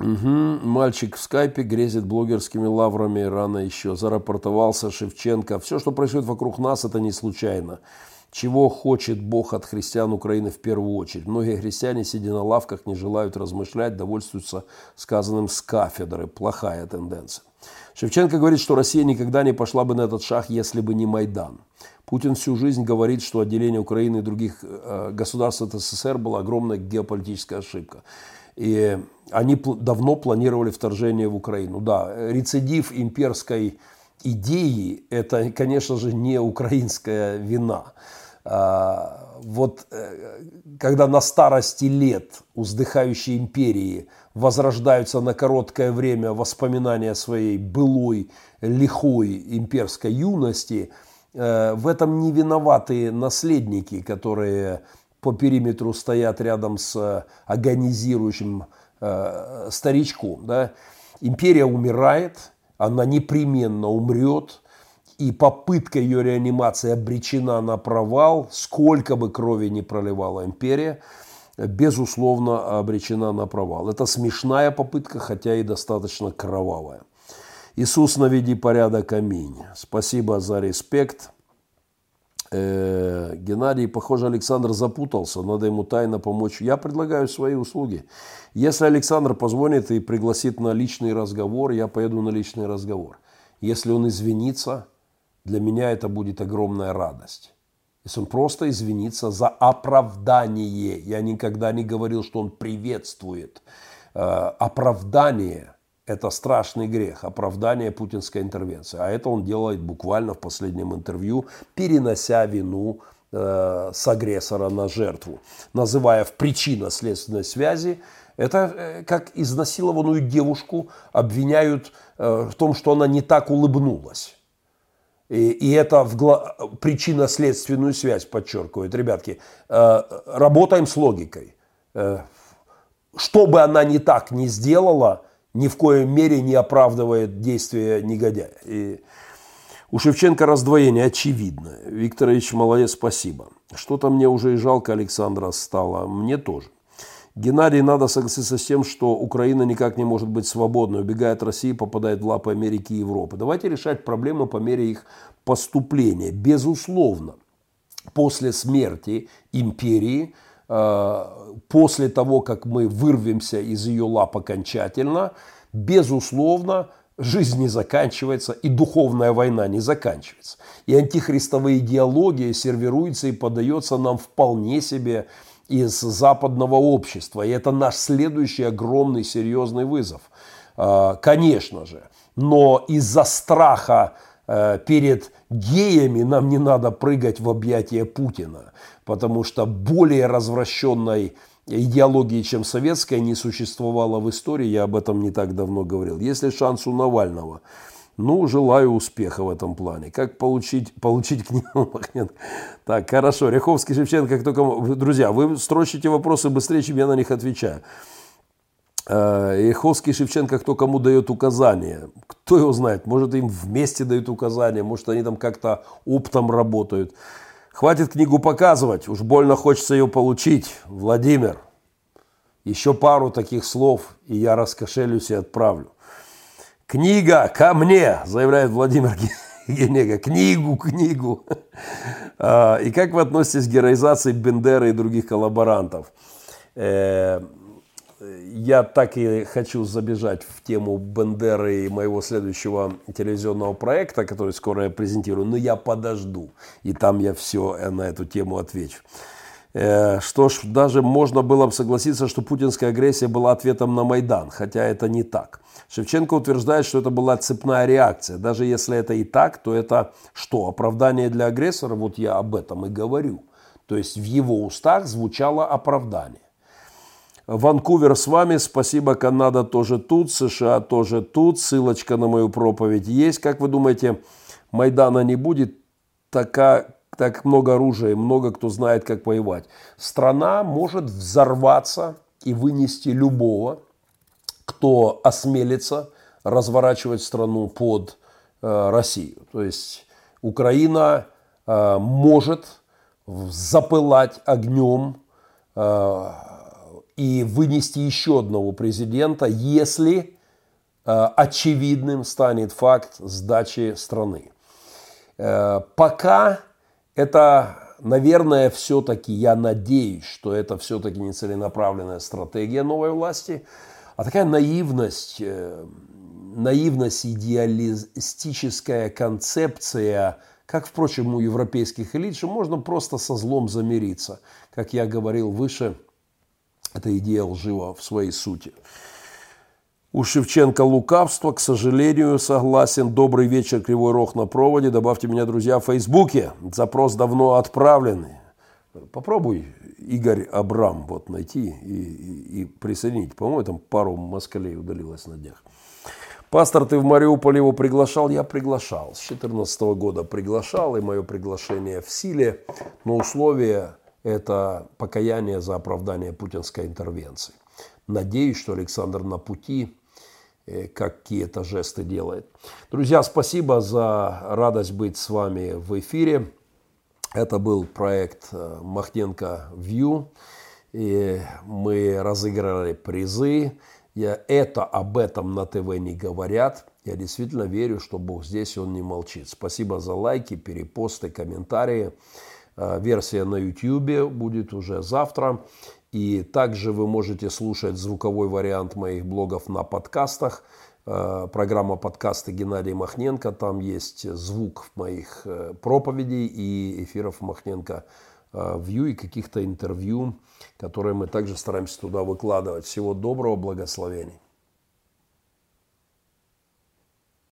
Угу. Мальчик в скайпе грезит блогерскими лаврами, рано еще. Зарапортовался Шевченко. Все, что происходит вокруг нас, это не случайно. Чего хочет Бог от христиан Украины в первую очередь? Многие христиане, сидя на лавках, не желают размышлять, довольствуются сказанным с кафедры. Плохая тенденция. Шевченко говорит, что Россия никогда не пошла бы на этот шаг, если бы не Майдан. Путин всю жизнь говорит, что отделение Украины и других э, государств от СССР была огромная геополитическая ошибка. И они давно планировали вторжение в Украину. Да, рецидив имперской идеи – это, конечно же, не украинская вина. А, вот э, когда на старости лет у вздыхающей империи возрождаются на короткое время воспоминания своей былой, лихой имперской юности, э, в этом не виноваты наследники, которые по периметру стоят рядом с агонизирующим э, старичком. Да? Империя умирает, она непременно умрет, и попытка ее реанимации обречена на провал, сколько бы крови не проливала империя. безусловно, обречена на провал. Это смешная попытка, хотя и достаточно кровавая. Иисус, наведи порядок, аминь. Спасибо за респект. Э, Геннадий, похоже, Александр запутался, надо ему тайно помочь. Я предлагаю свои услуги. Если Александр позвонит и пригласит на личный разговор, я поеду на личный разговор. Если он извинится, для меня это будет огромная радость. Если он просто извинится за оправдание. Я никогда не говорил, что он приветствует. Э, оправдание – это страшный грех, оправдание путинской интервенции. А это он делает буквально в последнем интервью, перенося вину э, с агрессора на жертву, называя в причинно-следственной связи это э, как изнасилованную девушку обвиняют в том, что она не так улыбнулась. И, и это гла... причинно-следственную связь подчеркивает. Ребятки, э, работаем с логикой. Э, что бы она не так не сделала, ни в коей мере не оправдывает действия негодяя. И у Шевченко раздвоение очевидно. Викторович, молодец, спасибо. Что-то мне уже и жалко Александра стало. Мне тоже. Геннадий, надо согласиться с тем, что Украина никак не может быть свободной, убегает от России, попадает в лапы Америки и Европы. Давайте решать проблемы по мере их поступления. Безусловно, после смерти империи, после того, как мы вырвемся из ее лап окончательно, безусловно, жизнь не заканчивается и духовная война не заканчивается. И антихристовая идеология сервируется и подается нам вполне себе из западного общества. И это наш следующий огромный серьезный вызов. А, конечно же. Но из-за страха э, перед геями нам не надо прыгать в объятия Путина. Потому что более развращенной идеологии, чем советская, не существовало в истории. Я об этом не так давно говорил. Если шанс у Навального – ну, желаю успеха в этом плане. Как получить, получить книгу Махненко? Так, хорошо. Ряховский, Шевченко, как только... Друзья, вы строчите вопросы быстрее, чем я на них отвечаю. Э, Ряховский, Шевченко, кто кому дает указания. Кто его знает? Может, им вместе дают указания, может, они там как-то оптом работают. Хватит книгу показывать, уж больно хочется ее получить. Владимир, еще пару таких слов, и я раскошелюсь и отправлю. Книга ко мне, заявляет Владимир Генега. Книгу, книгу. А, и как вы относитесь к героизации Бендера и других коллаборантов? Я так и хочу забежать в тему Бендеры и моего следующего телевизионного проекта, который скоро я презентирую, но я подожду, и там я все на эту тему отвечу. Э, что ж, даже можно было бы согласиться, что путинская агрессия была ответом на Майдан, хотя это не так. Шевченко утверждает, что это была цепная реакция. Даже если это и так, то это что, оправдание для агрессора? Вот я об этом и говорю. То есть в его устах звучало оправдание. Ванкувер с вами, спасибо, Канада тоже тут, США тоже тут, ссылочка на мою проповедь есть. Как вы думаете, Майдана не будет? Такая, так много оружия, много кто знает, как воевать. Страна может взорваться и вынести любого, кто осмелится разворачивать страну под э, Россию. То есть Украина э, может запылать огнем э, и вынести еще одного президента, если э, очевидным станет факт сдачи страны. Э, пока это, наверное, все-таки, я надеюсь, что это все-таки не целенаправленная стратегия новой власти, а такая наивность, э, наивность, идеалистическая концепция, как, впрочем, у европейских элит, что можно просто со злом замириться. Как я говорил выше, эта идея лжива в своей сути. У Шевченко лукавство, к сожалению, согласен. Добрый вечер, Кривой Рог на проводе. Добавьте меня, друзья, в Фейсбуке. Запрос давно отправлен. Попробуй, Игорь Абрам, вот найти и, и, и присоединить. По-моему, там пару москалей удалилось на днях. Пастор, ты в Мариуполе его приглашал? Я приглашал. С 2014 года приглашал, и мое приглашение в силе. Но условие – это покаяние за оправдание путинской интервенции. Надеюсь, что Александр на пути Э, какие-то жесты делает. Друзья, спасибо за радость быть с вами в эфире. Это был проект э, Махненко View. И мы разыграли призы. Я это об этом на ТВ не говорят. Я действительно верю, что Бог здесь, Он не молчит. Спасибо за лайки, перепосты, комментарии. Э, версия на YouTube будет уже завтра. И также вы можете слушать звуковой вариант моих блогов на подкастах. Э, программа подкасты Геннадия Махненко. Там есть звук моих э, проповедей и эфиров Махненко вью и каких-то интервью, которые мы также стараемся туда выкладывать. Всего доброго, благословений.